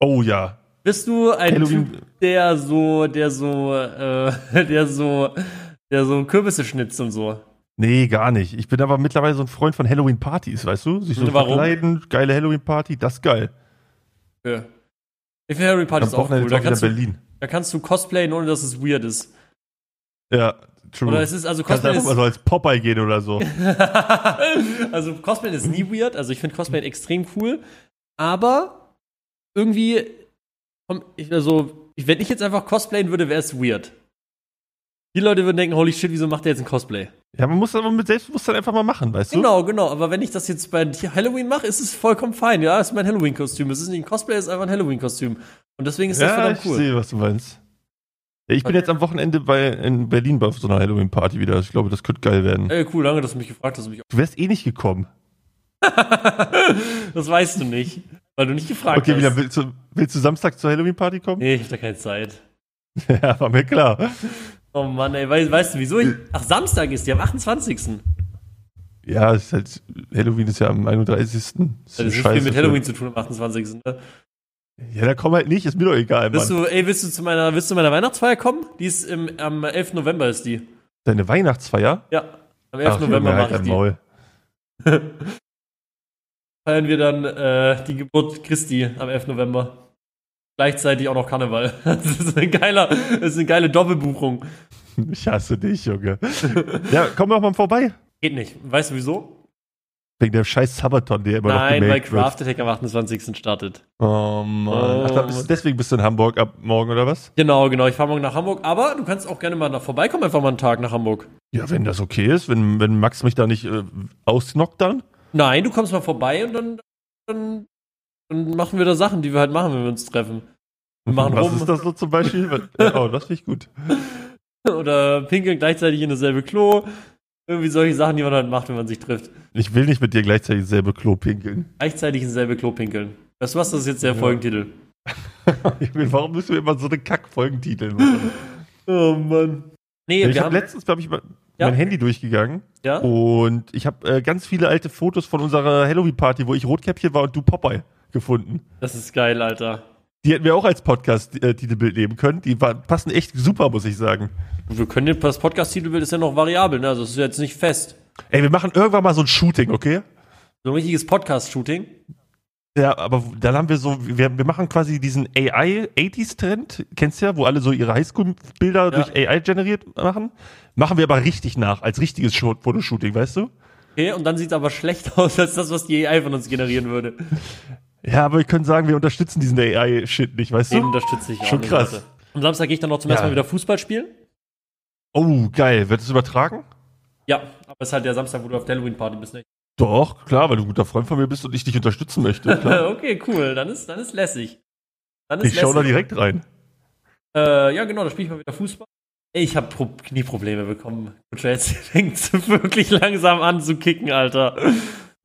Oh ja. Bist du ein Halloween. Typ, der so, der so, äh, der so, der so Kürbisse schnitzt und so? Nee, gar nicht. Ich bin aber mittlerweile so ein Freund von Halloween-Partys, weißt du? Sich so Warum? verkleiden, geile Halloween-Party, das ist geil. Ja. Ich finde Halloween-Partys auch cool. Da kannst, du, da kannst du cosplayen, ohne dass es weird ist. Ja, true. Oder es ist also Cosplay Kannst einfach mal so als Popeye gehen oder so. also Cosplay ist nie weird. Also ich finde Cosplay extrem cool. Aber irgendwie, also, wenn ich jetzt einfach cosplayen würde, wäre es weird. Die Leute würden denken, holy shit, wieso macht der jetzt ein Cosplay? Ja, man muss aber mit Selbstbewusstsein einfach mal machen, weißt du? Genau, genau. Aber wenn ich das jetzt bei Halloween mache, ist es vollkommen fein. Ja, es ist mein Halloween-Kostüm. Es ist nicht ein Cosplay, es ist einfach ein Halloween-Kostüm. Und deswegen ist das ja, verdammt cool. ich sehe, was du meinst. Ja, ich bin jetzt am Wochenende bei, in Berlin bei so einer Halloween-Party wieder. Ich glaube, das könnte geil werden. Ey, cool, danke, dass du mich gefragt hast. du wärst eh nicht gekommen. das weißt du nicht, weil du nicht gefragt okay, hast. Okay, willst du, willst du Samstag zur Halloween-Party kommen? Nee, ich hab da keine Zeit. ja, war mir klar. Oh Mann, ey, weißt, weißt du, wieso ich. Ach, Samstag ist die, am 28. Ja, ist halt, Halloween ist ja am 31. Das, das ist viel mit Halloween zu tun am 28. Ne? Ja, da komm halt nicht, ist mir doch egal, willst Mann. Du, ey, willst du zu meiner, willst du meiner Weihnachtsfeier kommen? Die ist im, am 11. November ist die. Deine Weihnachtsfeier? Ja, am 11. Ach, November mache halt ich die. Maul. Feiern wir dann äh, die Geburt Christi am 11. November gleichzeitig auch noch Karneval. Das ist eine, geiler, das ist eine geile Doppelbuchung. Ich hasse dich, Junge. ja, komm doch mal vorbei. Geht nicht. Weißt du wieso? Wegen dem scheiß Sabaton, der immer Nein, noch weil Craft Attack am 28. startet. Oh Mann. Oh. Ach, bist, deswegen bist du in Hamburg ab morgen, oder was? Genau, genau. Ich fahre morgen nach Hamburg. Aber du kannst auch gerne mal nach vorbeikommen, einfach mal einen Tag nach Hamburg. Ja, wenn das okay ist. Wenn, wenn Max mich da nicht äh, ausknockt dann? Nein, du kommst mal vorbei und dann, dann dann machen wir da Sachen, die wir halt machen, wenn wir uns treffen. Wir machen Was rum. ist das so zum Beispiel? oh, das finde ich gut. Oder pinkeln gleichzeitig in dasselbe Klo. Irgendwie solche Sachen, die man halt macht, wenn man sich trifft. Ich will nicht mit dir gleichzeitig ins selbe Klo pinkeln. Gleichzeitig ins selbe Klo pinkeln. Weißt du was, das ist jetzt der ja. Folgentitel. Warum müssen wir immer so eine Kack-Folgentitel machen? oh Mann. Nee, ich habe letztens, glaube ich, ja? mein Handy durchgegangen. Ja? Und ich habe äh, ganz viele alte Fotos von unserer Halloween-Party, wo ich Rotkäppchen war und du Popeye gefunden. Das ist geil, Alter. Die hätten wir auch als Podcast-Titelbild nehmen können. Die waren, passen echt super, muss ich sagen. Wir können den, das Podcast-Titelbild ist ja noch variabel, ne? Also es ist jetzt nicht fest. Ey, wir machen irgendwann mal so ein Shooting, okay? So ein richtiges Podcast-Shooting. Ja, aber dann haben wir so, wir, wir machen quasi diesen AI-80s-Trend, kennst du ja, wo alle so ihre Highschool-Bilder ja. durch AI generiert machen. Machen wir aber richtig nach, als richtiges Fotoshooting, weißt du? Okay, und dann sieht es aber schlecht aus, als das, was die AI von uns generieren würde. Ja, aber wir können sagen, wir unterstützen diesen AI-Shit nicht, weißt du? Den unterstütze ich auch. Schon krass. Leute. Am Samstag gehe ich dann noch zum ja. ersten Mal wieder Fußball spielen. Oh, geil. Wird es übertragen? Ja, aber es ist halt der Samstag, wo du auf der Halloween-Party bist, nicht? Doch, klar, weil du ein guter Freund von mir bist und ich dich unterstützen möchte. okay, cool. Dann ist, dann ist lässig. Dann ist ich schau da direkt rein. Äh, ja, genau, da spiele ich mal wieder Fußball. Ich habe Pro Knieprobleme bekommen. Jetzt fängt wirklich langsam an zu kicken, Alter.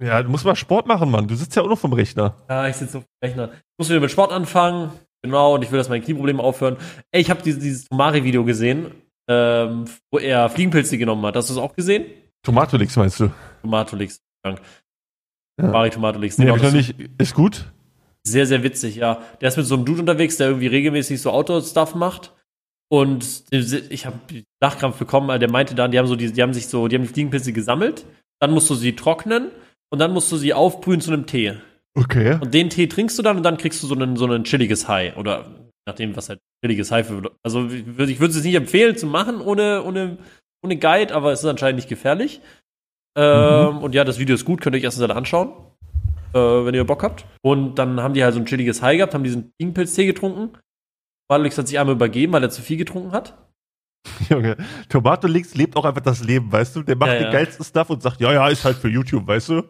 Ja, du musst mal Sport machen, Mann. Du sitzt ja auch noch vom Rechner. Ja, ich sitze auf dem Rechner. Ich muss wieder mit Sport anfangen. Genau, und ich will, dass meine Knieprobleme aufhören. Ey, ich habe dieses, dieses Tomari-Video gesehen, ähm, wo er Fliegenpilze genommen hat. Hast du es auch gesehen? Tomatolix meinst du? Tomatolix, danke. Ja. Tomari Tomatolix. Nee, genau, nicht. Ist gut? Sehr, sehr witzig, ja. Der ist mit so einem Dude unterwegs, der irgendwie regelmäßig so Outdoor-Stuff macht. Und ich habe Nachkrampf bekommen, der meinte dann, die haben so die, die haben sich so, die haben die Fliegenpilze gesammelt, dann musst du sie trocknen und dann musst du sie aufbrühen zu einem Tee. Okay. Und den Tee trinkst du dann und dann kriegst du so ein, so ein chilliges High. Oder nachdem, was halt chilliges High für. Also ich würde es nicht empfehlen zu machen ohne, ohne, ohne Guide, aber es ist anscheinend nicht gefährlich. Ähm, mhm. Und ja, das Video ist gut, könnt ihr euch erstens anschauen, äh, wenn ihr Bock habt. Und dann haben die halt so ein chilliges High gehabt, haben diesen Fliegenpilztee getrunken. Alex hat sich einmal übergeben, weil er zu viel getrunken hat. Junge, Tomato Links lebt auch einfach das Leben, weißt du? Der macht ja, den ja. geilsten Stuff und sagt, ja, ja, ist halt für YouTube, weißt du?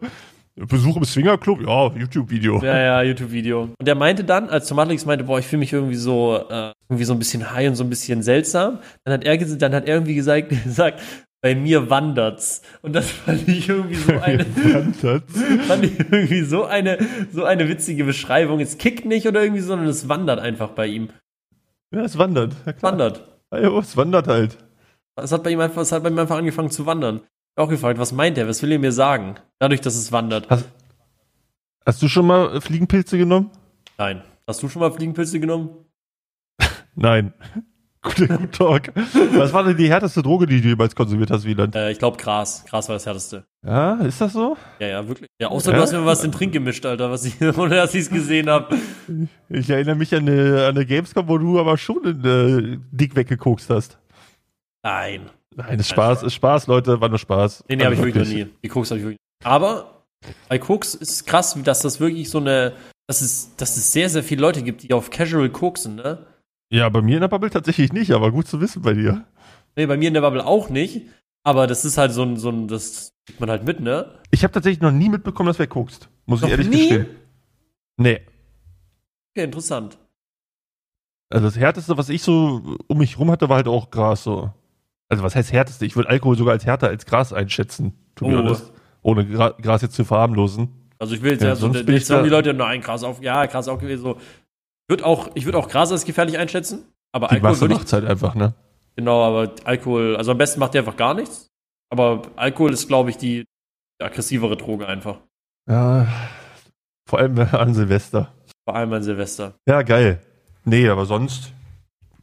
Besuch im Swingerclub, ja, YouTube-Video. Ja, ja, YouTube-Video. Und der meinte dann, als Tomatolix meinte, boah, ich fühle mich irgendwie so, äh, irgendwie so ein bisschen high und so ein bisschen seltsam, dann hat er, dann hat er irgendwie gesagt, gesagt bei mir wandert's. Und das fand ich irgendwie so eine, fand ich irgendwie so eine, so eine witzige Beschreibung. Es kickt nicht oder irgendwie, sondern es wandert einfach bei ihm. Ja, es wandert. Ja, wandert. Ja, es wandert halt. Es hat bei ihm einfach, es hat bei ihm einfach angefangen zu wandern. Ich auch gefragt, was meint er? Was will er mir sagen? Dadurch, dass es wandert. Hast, hast du schon mal Fliegenpilze genommen? Nein. Hast du schon mal Fliegenpilze genommen? Nein. Guter gut Talk. Was war denn die härteste Droge, die du jemals konsumiert hast, Wieland? Äh, ich glaube Gras. Gras war das härteste. Ja, ist das so? Ja, ja, wirklich. Ja, außer ja? du hast mir was in Trink gemischt, Alter, was ich, ohne dass ich es gesehen habe. Ich erinnere mich an eine, an eine Gamescom, wo du aber schon äh, dick weggekokst hast. Nein. Nein, ist Spaß, ist Spaß, Leute, war nur Spaß. Nee, nee, habe ich wirklich noch nie. Die Koks habe ich wirklich. Aber bei Koks ist krass, dass das wirklich so eine, dass es, dass es sehr, sehr viele Leute gibt, die auf Casual koksen, ne? Ja, bei mir in der Bubble tatsächlich nicht, aber gut zu wissen bei dir. Nee, bei mir in der Bubble auch nicht. Aber das ist halt so ein, so ein das kriegt man halt mit, ne? Ich habe tatsächlich noch nie mitbekommen, dass wer guckst. Muss noch ich ehrlich nie? gestehen. Nee. Okay, interessant. Also das Härteste, was ich so um mich rum hatte, war halt auch Gras so. Also was heißt Härteste? Ich würde Alkohol sogar als härter als Gras einschätzen. To oh. honest, ohne Gra Gras jetzt zu verharmlosen. Also ich will jetzt ja, ja so, jetzt sagen die Leute, nein, Gras auf, ja, Gras auch gewesen, so würd auch, ich würde auch Gras als gefährlich einschätzen. Aber die Alkohol Masse macht's halt einfach, ne? Genau, aber Alkohol, also am besten macht der einfach gar nichts. Aber Alkohol ist, glaube ich, die aggressivere Droge einfach. Ja, vor allem an Silvester. Vor allem an Silvester. Ja, geil. Nee, aber sonst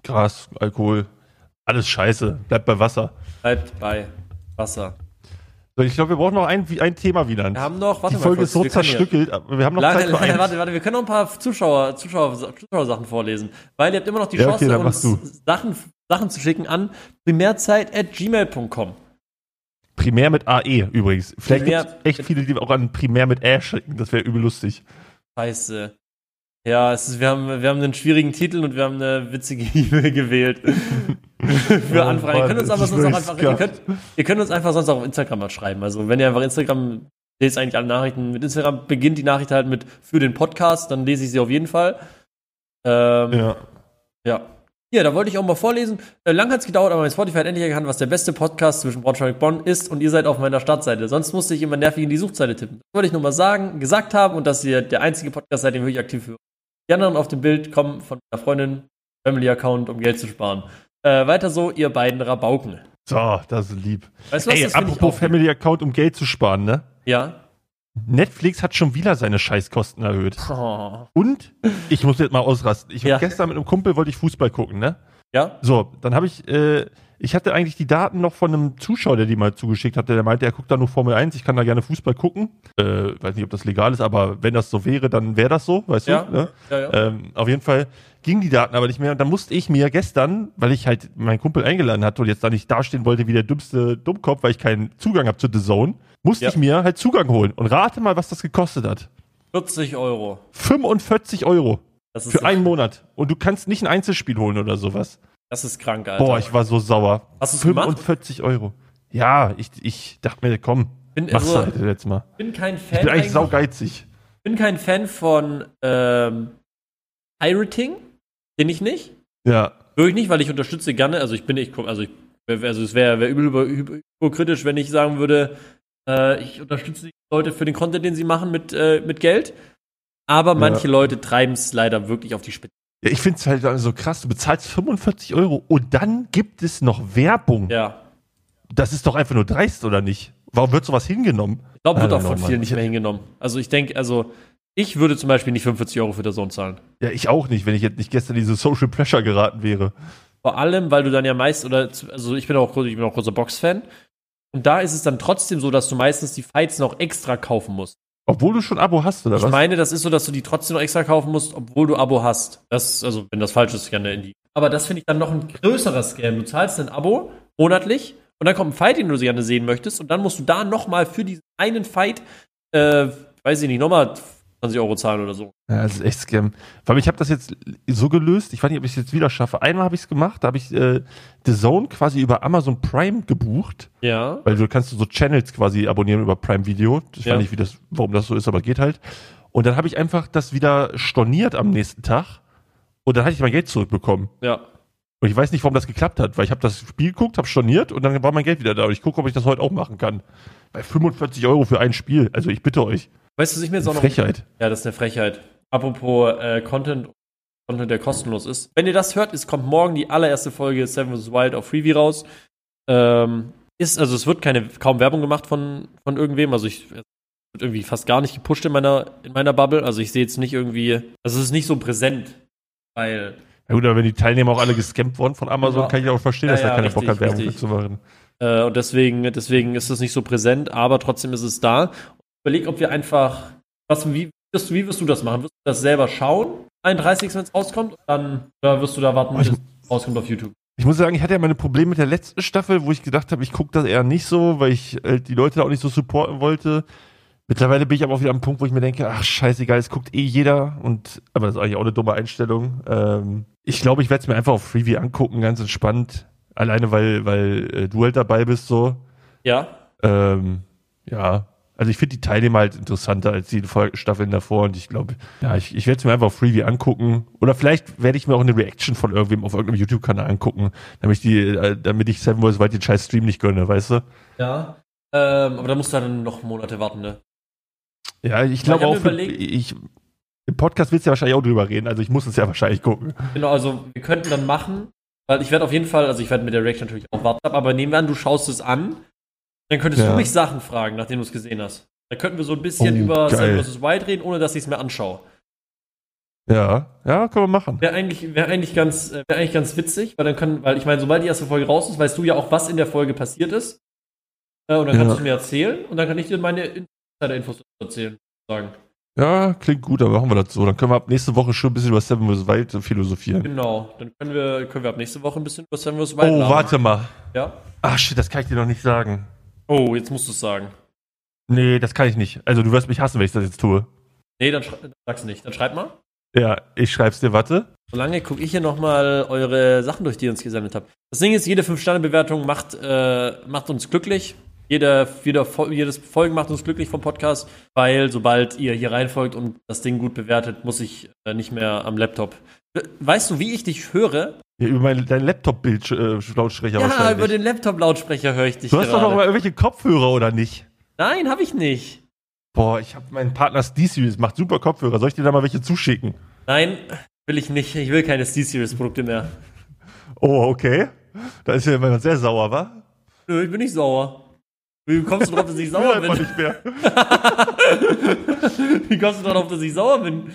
Gras, Alkohol, alles scheiße. Bleibt bei Wasser. Bleibt bei Wasser. So, ich glaube, wir brauchen noch ein, ein Thema wieder. Wir haben noch, warte Die Folge mal, ist so zerstückelt, wir haben noch lange, Zeit für lange, Warte, warte, wir können noch ein paar Zuschauer, Zuschauer, Zuschauersachen vorlesen. Weil ihr habt immer noch die Chance, ja, okay, uns Sachen, Sachen zu schicken an primärzeit.gmail.com. Primär mit AE übrigens. Vielleicht gibt es echt viele, die auch an Primär mit Ä schicken. Das wäre übel lustig. Scheiße. Ja, ist, wir, haben, wir haben einen schwierigen Titel und wir haben eine witzige E-Mail gewählt. Für oh, Anfragen. ihr könnt uns aber sonst auch einfach, ihr könnt, ihr könnt uns einfach sonst auch auf Instagram mal schreiben. Also wenn ihr einfach Instagram lest eigentlich alle Nachrichten. Mit Instagram beginnt die Nachricht halt mit für den Podcast, dann lese ich sie auf jeden Fall. Ähm, ja. Ja. Ja, da wollte ich auch mal vorlesen. Äh, lang hat es gedauert, aber mein Spotify hat endlich erkannt, was der beste Podcast zwischen Braunschweig und Bonn ist und ihr seid auf meiner Startseite. Sonst musste ich immer nervig in die Suchseite tippen. Das wollte ich nur mal sagen, gesagt haben und dass ihr der einzige Podcast seid, den wir wirklich aktiv hören. Die anderen auf dem Bild kommen von meiner Freundin, Family Account, um Geld zu sparen. Äh, weiter so, ihr beiden Rabauken. So, das ist lieb. Weißt du was, Ey, apropos Family Account, um Geld zu sparen, ne? Ja. Netflix hat schon wieder seine Scheißkosten erhöht. Oh. Und ich muss jetzt mal ausrasten. Ich ja. gestern mit einem Kumpel wollte ich Fußball gucken, ne? Ja. So, dann habe ich, äh, ich hatte eigentlich die Daten noch von einem Zuschauer, der die mal zugeschickt hatte. Der meinte, er guckt da nur Formel 1, ich kann da gerne Fußball gucken. Äh, weiß nicht, ob das legal ist, aber wenn das so wäre, dann wäre das so, weißt ja. du? Ne? Ja, ja. Ähm, auf jeden Fall gingen die Daten aber nicht mehr. Und dann musste ich mir gestern, weil ich halt meinen Kumpel eingeladen hatte und jetzt da nicht dastehen wollte wie der dümmste Dummkopf, weil ich keinen Zugang habe zu The Zone, musste ja. ich mir halt Zugang holen. Und rate mal, was das gekostet hat. 40 Euro. 45 Euro. für einen Monat. Und du kannst nicht ein Einzelspiel holen oder sowas. Das ist krank, Alter. Boah, ich war so sauer. Hast du 45 gemacht? Euro. Ja, ich, ich dachte mir, komm, bin, mach's also, halt jetzt mal. Bin kein Fan. Ich bin eigentlich, saugeizig. Bin kein Fan von ähm, Pirating. Bin ich nicht. Ja. Würde ich nicht, weil ich unterstütze gerne. Also ich bin, ich also ich, also es wäre wär übel hypokritisch, wenn ich sagen würde, äh, ich unterstütze die Leute für den Content, den sie machen mit, äh, mit Geld. Aber manche ja. Leute treiben es leider wirklich auf die Spitze. Ja, ich finde es halt so krass. Du bezahlst 45 Euro und dann gibt es noch Werbung. Ja. Das ist doch einfach nur dreist, oder nicht? Warum wird sowas hingenommen? Ich glaube, wird auch von vielen nicht mehr hingenommen. Also ich denke, also ich würde zum Beispiel nicht 45 Euro für der Sohn zahlen. Ja, ich auch nicht, wenn ich jetzt nicht gestern diese Social Pressure geraten wäre. Vor allem, weil du dann ja meist, oder, also ich bin auch, ich bin auch großer Box-Fan. Und da ist es dann trotzdem so, dass du meistens die Fights noch extra kaufen musst. Obwohl du schon Abo hast, oder ich was? Ich meine, das ist so, dass du die trotzdem noch extra kaufen musst, obwohl du Abo hast. Das, also, wenn das falsch ist, gerne in die. Aber das finde ich dann noch ein größerer Scam. Du zahlst ein Abo monatlich und dann kommt ein Fight, den du gerne sehen möchtest und dann musst du da nochmal für diesen einen Fight, äh, weiß ich nicht, nochmal 20 Euro zahlen oder so. Ja, das ist echt Scam. Allem, ich habe das jetzt so gelöst, ich weiß nicht, ob ich es jetzt wieder schaffe. Einmal habe ich es gemacht, da habe ich äh, The Zone quasi über Amazon Prime gebucht. Ja. Weil du kannst so Channels quasi abonnieren über Prime Video. Ich ja. weiß nicht, wie das, warum das so ist, aber geht halt. Und dann habe ich einfach das wieder storniert am nächsten Tag und dann hatte ich mein Geld zurückbekommen. Ja. Und ich weiß nicht, warum das geklappt hat, weil ich habe das Spiel geguckt, habe storniert und dann war mein Geld wieder da. Und ich gucke, ob ich das heute auch machen kann. Bei 45 Euro für ein Spiel. Also ich bitte euch. Weißt du, was ich mir jetzt auch noch. Frechheit. Ja, das ist eine Frechheit. Apropos äh, Content, Content, der kostenlos ist. Wenn ihr das hört, es kommt morgen die allererste Folge Seven vs. Wild auf Freebie raus. Ähm, ist, also es wird keine, kaum Werbung gemacht von, von irgendwem. Also ich wird irgendwie fast gar nicht gepusht in meiner, in meiner Bubble. Also ich sehe jetzt nicht irgendwie, also es ist nicht so präsent, weil. Ja gut, aber wenn die Teilnehmer auch alle gescampt wurden von Amazon, ja. kann ich auch verstehen, ja, dass ja, da keine richtig, Bock hat, Werbung zu machen. Äh, und deswegen, deswegen ist es nicht so präsent, aber trotzdem ist es da überleg, ob wir einfach, was, wie, wirst, wie wirst du das machen? Wirst du das selber schauen, 31. wenn es rauskommt, dann oder wirst du da warten, bis es rauskommt auf YouTube? Ich muss sagen, ich hatte ja meine Probleme mit der letzten Staffel, wo ich gedacht habe, ich gucke das eher nicht so, weil ich äh, die Leute auch nicht so supporten wollte. Mittlerweile bin ich aber auch wieder am Punkt, wo ich mir denke, ach scheißegal, es guckt eh jeder und aber das ist eigentlich auch eine dumme Einstellung. Ähm, ich glaube, ich werde es mir einfach auf Freeview angucken, ganz entspannt. Alleine weil, weil äh, du halt dabei bist so. Ja. Ähm, ja, also ich finde die Teilnehmer halt interessanter als die Staffeln davor und ich glaube, ja, ich, ich werde es mir einfach auf Freebie angucken. Oder vielleicht werde ich mir auch eine Reaction von irgendwem auf irgendeinem YouTube-Kanal angucken, damit ich die, äh, damit ich Seven Wars weit den scheiß Stream nicht gönne, weißt du? Ja. Ähm, aber da musst du dann noch Monate warten, ne? Ja, ich glaube auch, ich, im Podcast willst du ja wahrscheinlich auch drüber reden, also ich muss es ja wahrscheinlich gucken. Genau, also wir könnten dann machen, weil ich werde auf jeden Fall, also ich werde mit der Reaction natürlich auch warten, aber nehmen wir an, du schaust es an dann könntest ja. du mich Sachen fragen, nachdem du es gesehen hast. Da könnten wir so ein bisschen oh, über Seven vs. Wild reden, ohne dass ich es mir anschaue. Ja, ja, können wir machen. Wäre eigentlich, wär eigentlich, ganz, äh, wär eigentlich ganz witzig, weil dann können, weil ich meine, sobald die erste Folge raus ist, weißt du ja auch, was in der Folge passiert ist. Äh, und dann kannst ja. du mir erzählen und dann kann ich dir meine Insider-Infos erzählen, sagen. Ja, klingt gut, aber machen wir das so. Dann können wir ab nächste Woche schon ein bisschen über Seven vs. Wild philosophieren. Genau, dann können wir, können wir ab nächste Woche ein bisschen über Seven vs. Wild Oh, labern. warte mal. Ja? Ach shit, das kann ich dir noch nicht sagen. Oh, jetzt musst du es sagen. Nee, das kann ich nicht. Also du wirst mich hassen, wenn ich das jetzt tue. Nee, dann, dann sag's nicht. Dann schreib mal. Ja, ich schreib's dir, warte. Solange gucke ich hier nochmal eure Sachen durch, die ihr uns gesendet habt. Das Ding ist, jede 5-Sterne-Bewertung macht, äh, macht uns glücklich. Jede, jeder, jedes Folgen macht uns glücklich vom Podcast, weil sobald ihr hier reinfolgt und das Ding gut bewertet, muss ich äh, nicht mehr am Laptop Weißt du, wie ich dich höre? Ja, über meinen dein Laptop-Lautsprecher äh, Ja, über den Laptop-Lautsprecher höre ich dich. Du hast gerade. doch noch mal irgendwelche Kopfhörer, oder nicht? Nein, habe ich nicht. Boah, ich habe meinen Partner D-Series, macht super Kopfhörer. Soll ich dir da mal welche zuschicken? Nein, will ich nicht. Ich will keine D-Series-Produkte mehr. Oh, okay. Da ist ja jemand sehr sauer, wa? Nö, ich bin nicht sauer. Wie kommst du drauf, dass ich sauer bin? nicht mehr. Wie kommst du darauf, dass ich sauer bin?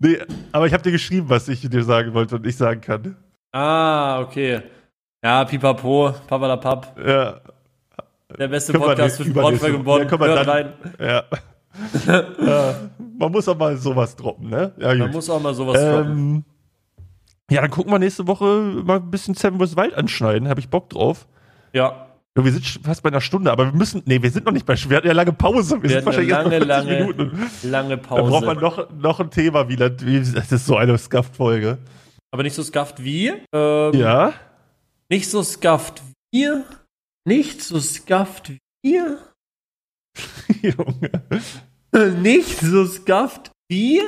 Nee, aber ich habe dir geschrieben, was ich dir sagen wollte und nicht sagen kann. Ah, okay. Ja, pipapo, papalapap. Ja. Der beste können Podcast zwischen Braunschweig und Bonn. Ja, Hört rein. Ja. ja. Man muss auch mal sowas droppen, ne? Ja, Man muss auch mal sowas ähm, droppen. Ja, dann gucken wir nächste Woche mal ein bisschen Seven vs. Wild anschneiden. Habe ich Bock drauf. Ja. Wir sind fast bei einer Stunde, aber wir müssen, nee, wir sind noch nicht bei, wir hatten ja lange Pause. Wir, wir sind wahrscheinlich lange, erst lange, Minuten. lange Pause. Da braucht man noch, noch ein Thema wieder. Das ist so eine Scuffed-Folge. Aber nicht so scuffed wie? Ähm, ja. Nicht so scuffed wie? Nicht so scuffed wie? Junge. Nicht so scuffed wie?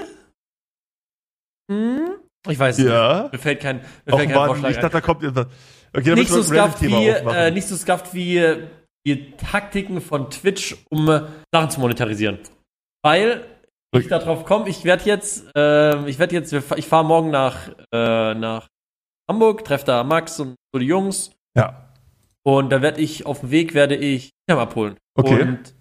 Hm? Ich weiß ja. nicht. Mir fällt kein, mir fällt kein Mann, Vorschlag Ich dachte, da kommt jetzt Okay, nicht, so scuffed wie, äh, nicht so scuffed wie, wie Taktiken von Twitch, um äh, Sachen zu monetarisieren. Weil okay. ich darauf komme, ich werde jetzt, äh, ich werde jetzt, ich fahre morgen nach, äh, nach Hamburg, treffe da Max und so die Jungs. Ja. Und da werde ich, auf dem Weg werde ich Cam abholen. Okay. Und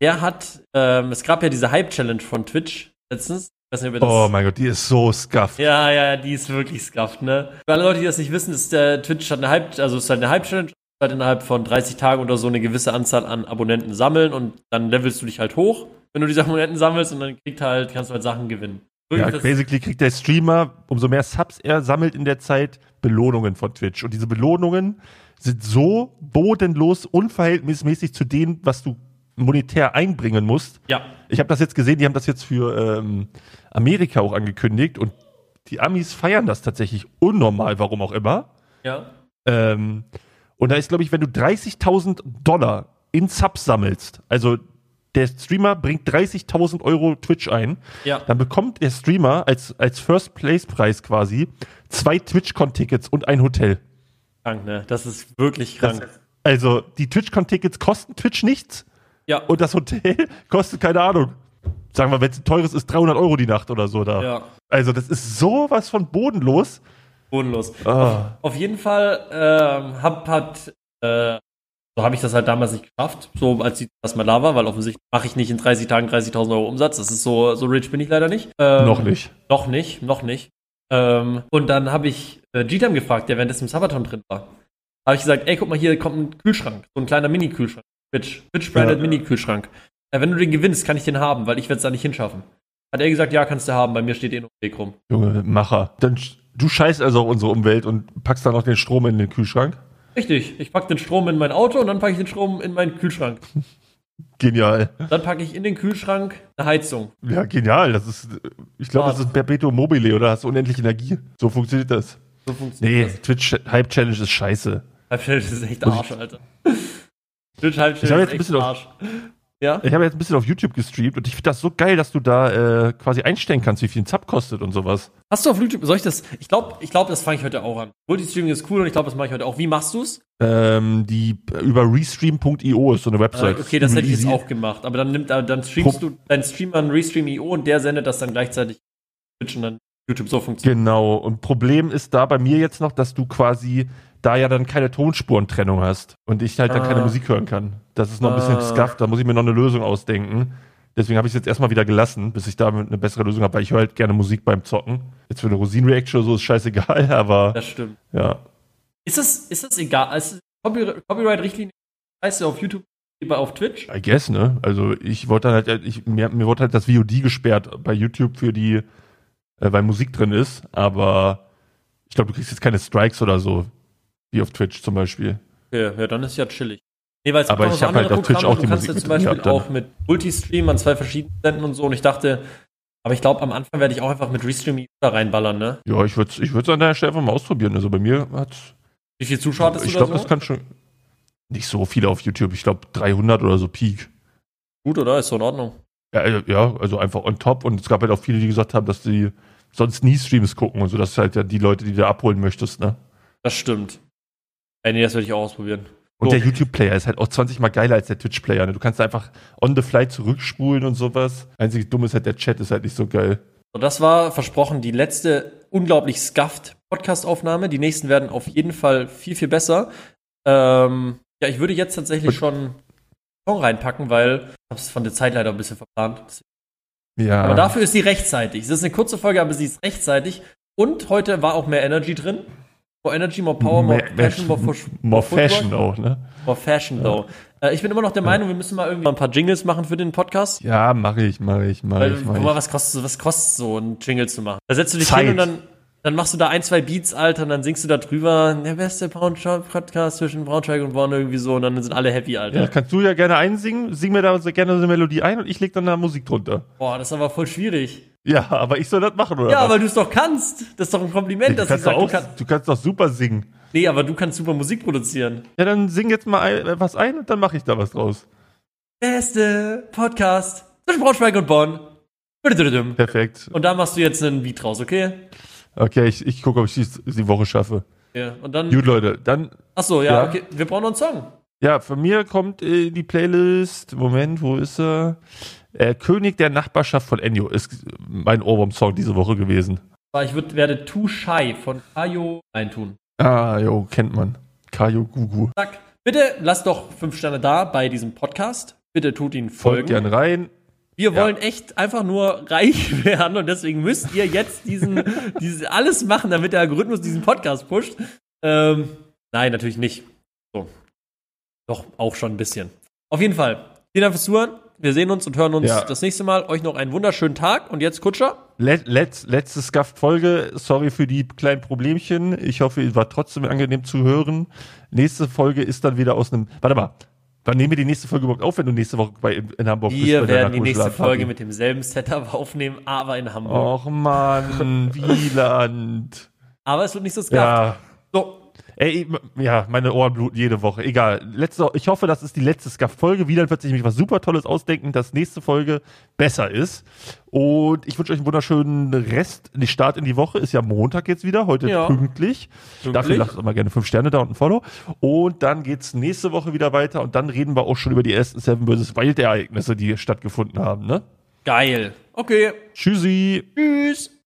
er hat, ähm, es gab ja diese Hype-Challenge von Twitch letztens. Nicht, oh mein Gott, die ist so scuffed. Ja, ja, die ist wirklich scuffed, ne? Für alle Leute, die das nicht wissen, ist der Twitch hat eine Hype, also ist halt eine Hype-Challenge, halt innerhalb von 30 Tagen oder so eine gewisse Anzahl an Abonnenten sammeln und dann levelst du dich halt hoch, wenn du diese Abonnenten sammelst und dann kriegt halt, kannst du halt Sachen gewinnen. ja, basically kriegt der Streamer, umso mehr Subs er sammelt in der Zeit, Belohnungen von Twitch. Und diese Belohnungen sind so bodenlos unverhältnismäßig zu dem, was du monetär einbringen musst. Ja. Ich habe das jetzt gesehen, die haben das jetzt für ähm, Amerika auch angekündigt und die Amis feiern das tatsächlich unnormal, warum auch immer. Ja. Ähm, und da ist, glaube ich, wenn du 30.000 Dollar in Subs sammelst, also der Streamer bringt 30.000 Euro Twitch ein, ja. dann bekommt der Streamer als, als First-Place-Preis quasi zwei TwitchCon-Tickets und ein Hotel. Krank, ne? Das ist wirklich krank. Das, also, die TwitchCon-Tickets kosten Twitch nichts. Ja. Und das Hotel kostet, keine Ahnung, sagen wir, wenn es teures ist, 300 Euro die Nacht oder so da. Ja. Also, das ist sowas von bodenlos. Bodenlos. Ah. Auf, auf, jeden Fall ähm, hab, hat, äh, so habe ich das halt damals nicht geschafft, so als ich erstmal da war, weil offensichtlich mache ich nicht in 30 Tagen 30.000 Euro Umsatz. Das ist so, so rich bin ich leider nicht. Ähm, noch nicht. Noch nicht, noch nicht. Ähm, und dann habe ich äh, Gitam gefragt, der während des Sabaton drin war. Habe ich gesagt, ey, guck mal, hier kommt ein Kühlschrank, so ein kleiner Mini-Kühlschrank. Twitch, Twitch-branded ja. Mini-Kühlschrank. Äh, wenn du den gewinnst, kann ich den haben, weil ich werde es da nicht hinschaffen. Hat er gesagt, ja, kannst du haben, bei mir steht eh noch Weg rum. Junge, Macher. Dann, du scheißt also auf unsere Umwelt und packst dann noch den Strom in den Kühlschrank? Richtig, ich pack den Strom in mein Auto und dann packe ich den Strom in meinen Kühlschrank. Genial. Dann packe ich in den Kühlschrank eine Heizung. Ja, genial. Das ist, ich glaube, das ist Perpetuum mobile oder hast du unendlich Energie. So funktioniert das. So funktioniert nee, das. Twitch Hype Challenge ist scheiße. Hype Challenge ist echt Arsch, Alter. Twitch Hype Challenge ist echt Arsch. Auf, ja? Ich habe jetzt ein bisschen auf YouTube gestreamt und ich finde das so geil, dass du da äh, quasi einstellen kannst, wie viel ein Sub kostet und sowas. Hast du auf YouTube, soll ich das? Ich glaube, ich glaub, das fange ich heute auch an. Multistreaming ist cool und ich glaube, das mache ich heute auch. Wie machst du's? Ähm, die über restream.io ist so eine Website. Äh, okay, das hätte ich jetzt auch gemacht. Aber dann nimmt, dann streamst Pro du deinen Stream an Restream.io und der sendet das dann gleichzeitig Twitch und dann YouTube so funktioniert. Genau. Und Problem ist da bei mir jetzt noch, dass du quasi da ja dann keine Tonspurentrennung hast und ich halt dann keine ah. Musik hören kann. Das ist noch ein bisschen ah. scuffed, da muss ich mir noch eine Lösung ausdenken. Deswegen habe ich es jetzt erstmal wieder gelassen, bis ich da eine bessere Lösung habe, weil ich höre halt gerne Musik beim Zocken. Jetzt für eine Rosin-Reaction oder so ist scheißegal, aber. Das stimmt. Ja. Ist das, ist das egal? Also, Copyright-Richtlinie ja auf YouTube auf Twitch? I guess, ne? Also ich wollte halt, ich, mir, mir wurde halt das VOD gesperrt bei YouTube für die, äh, weil Musik drin ist, aber ich glaube, du kriegst jetzt keine Strikes oder so. Wie auf Twitch zum Beispiel. Ja, ja dann ist ja chillig. Nee, weil es Aber ich habe halt auf Twitch auch die Musik Du kannst ja zum Beispiel auch mit Multistream an zwei verschiedenen Senden und so. Und ich dachte, aber ich glaube, am Anfang werde ich auch einfach mit Restream da reinballern, ne? Ja, ich würde es ich an der Stelle einfach mal ausprobieren. Also bei mir hat Wie viel Zuschauer hattest du Ich glaube, so? das kann schon. Nicht so viele auf YouTube. Ich glaube 300 oder so Peak. Gut, oder? Ist so in Ordnung. Ja, ja, also einfach on top. Und es gab halt auch viele, die gesagt haben, dass sie sonst nie Streams gucken und so. Das ist halt ja die Leute, die du abholen möchtest, ne? Das stimmt. Ey, nee, das würde ich auch ausprobieren. Und so. der YouTube-Player ist halt auch 20 mal geiler als der Twitch-Player. Ne? Du kannst einfach on the fly zurückspulen und sowas. Einzig dumm ist halt, der Chat ist halt nicht so geil. Und das war versprochen die letzte unglaublich scuffed Podcast-Aufnahme. Die nächsten werden auf jeden Fall viel, viel besser. Ähm, ja, ich würde jetzt tatsächlich schon Song reinpacken, weil ich habe es von der Zeit leider ein bisschen verplant. Ja. Aber dafür ist sie rechtzeitig. Es ist eine kurze Folge, aber sie ist rechtzeitig. Und heute war auch mehr Energy drin. More Energy, more Power, more, more Passion, more, more, more Fashion auch, ne? More Fashion, ja. though. Äh, ich bin immer noch der Meinung, wir müssen mal irgendwie ein paar Jingles machen für den Podcast. Ja, mache ich, mache ich, mache ich. Mach guck mal, was kostet, was kostet so ein Jingle zu machen? Da setzt du dich Zeit. hin und dann dann machst du da ein, zwei Beats, Alter, und dann singst du da drüber, der beste Podcast zwischen Braunschweig und Bonn irgendwie so, und dann sind alle happy, Alter. Ja, kannst du ja gerne einsingen, sing mir da gerne eine Melodie ein und ich leg dann da Musik drunter. Boah, das ist aber voll schwierig. Ja, aber ich soll das machen, oder? Ja, was? weil du es doch kannst. Das ist doch ein Kompliment, ja, dass du sagst, auch, du, kannst, du kannst doch super singen. Nee, aber du kannst super Musik produzieren. Ja, dann sing jetzt mal was ein und dann mache ich da was draus. Beste Podcast zwischen Braunschweig und Bonn. Perfekt. Und da machst du jetzt einen Beat draus, okay? Okay, ich, ich gucke, ob ich die, die Woche schaffe. Ja, und dann. Gut, Leute, dann. Ach so, ja, ja, okay. Wir brauchen noch einen Song. Ja, von mir kommt äh, die Playlist. Moment, wo ist er? Äh, König der Nachbarschaft von Ennio ist mein Ohrwurm-Song diese Woche gewesen. Ich würd, werde Too Shy von Kayo eintun. Ah, jo, kennt man. Kayo Gugu. Zack. Bitte lasst doch fünf Sterne da bei diesem Podcast. Bitte tut ihn folgen. Folgt gern rein. Wir wollen echt einfach nur reich werden und deswegen müsst ihr jetzt diesen, dieses alles machen, damit der Algorithmus diesen Podcast pusht. Ähm, nein, natürlich nicht. So. Doch, auch schon ein bisschen. Auf jeden Fall. Vielen Dank fürs Zuhören. Wir sehen uns und hören uns ja. das nächste Mal. Euch noch einen wunderschönen Tag. Und jetzt Kutscher. Let, let, letzte Scuffed-Folge. Sorry für die kleinen Problemchen. Ich hoffe, es war trotzdem angenehm zu hören. Nächste Folge ist dann wieder aus einem. Warte mal. Wann nehmen wir die nächste Folge überhaupt auf, wenn du nächste Woche bei, in Hamburg wir bist? Wir werden die nächste Folge mit demselben Setup aufnehmen, aber in Hamburg. Och Mann, Wieland. aber es wird nicht so skarpt. Ja. So, Ey, ja, meine Ohren bluten jede Woche. Egal. Letzte, ich hoffe, das ist die letzte Scuff-Folge. Wieder wird sich nämlich was super Tolles ausdenken, dass nächste Folge besser ist. Und ich wünsche euch einen wunderschönen Rest. Die Start in die Woche ist ja Montag jetzt wieder, heute ja. pünktlich. pünktlich. Dafür lasst immer gerne fünf Sterne da und ein Follow. Und dann geht's nächste Woche wieder weiter und dann reden wir auch schon über die ersten Seven vs. Wild Ereignisse, die stattgefunden haben, ne? Geil. Okay. Tschüssi. Tschüss.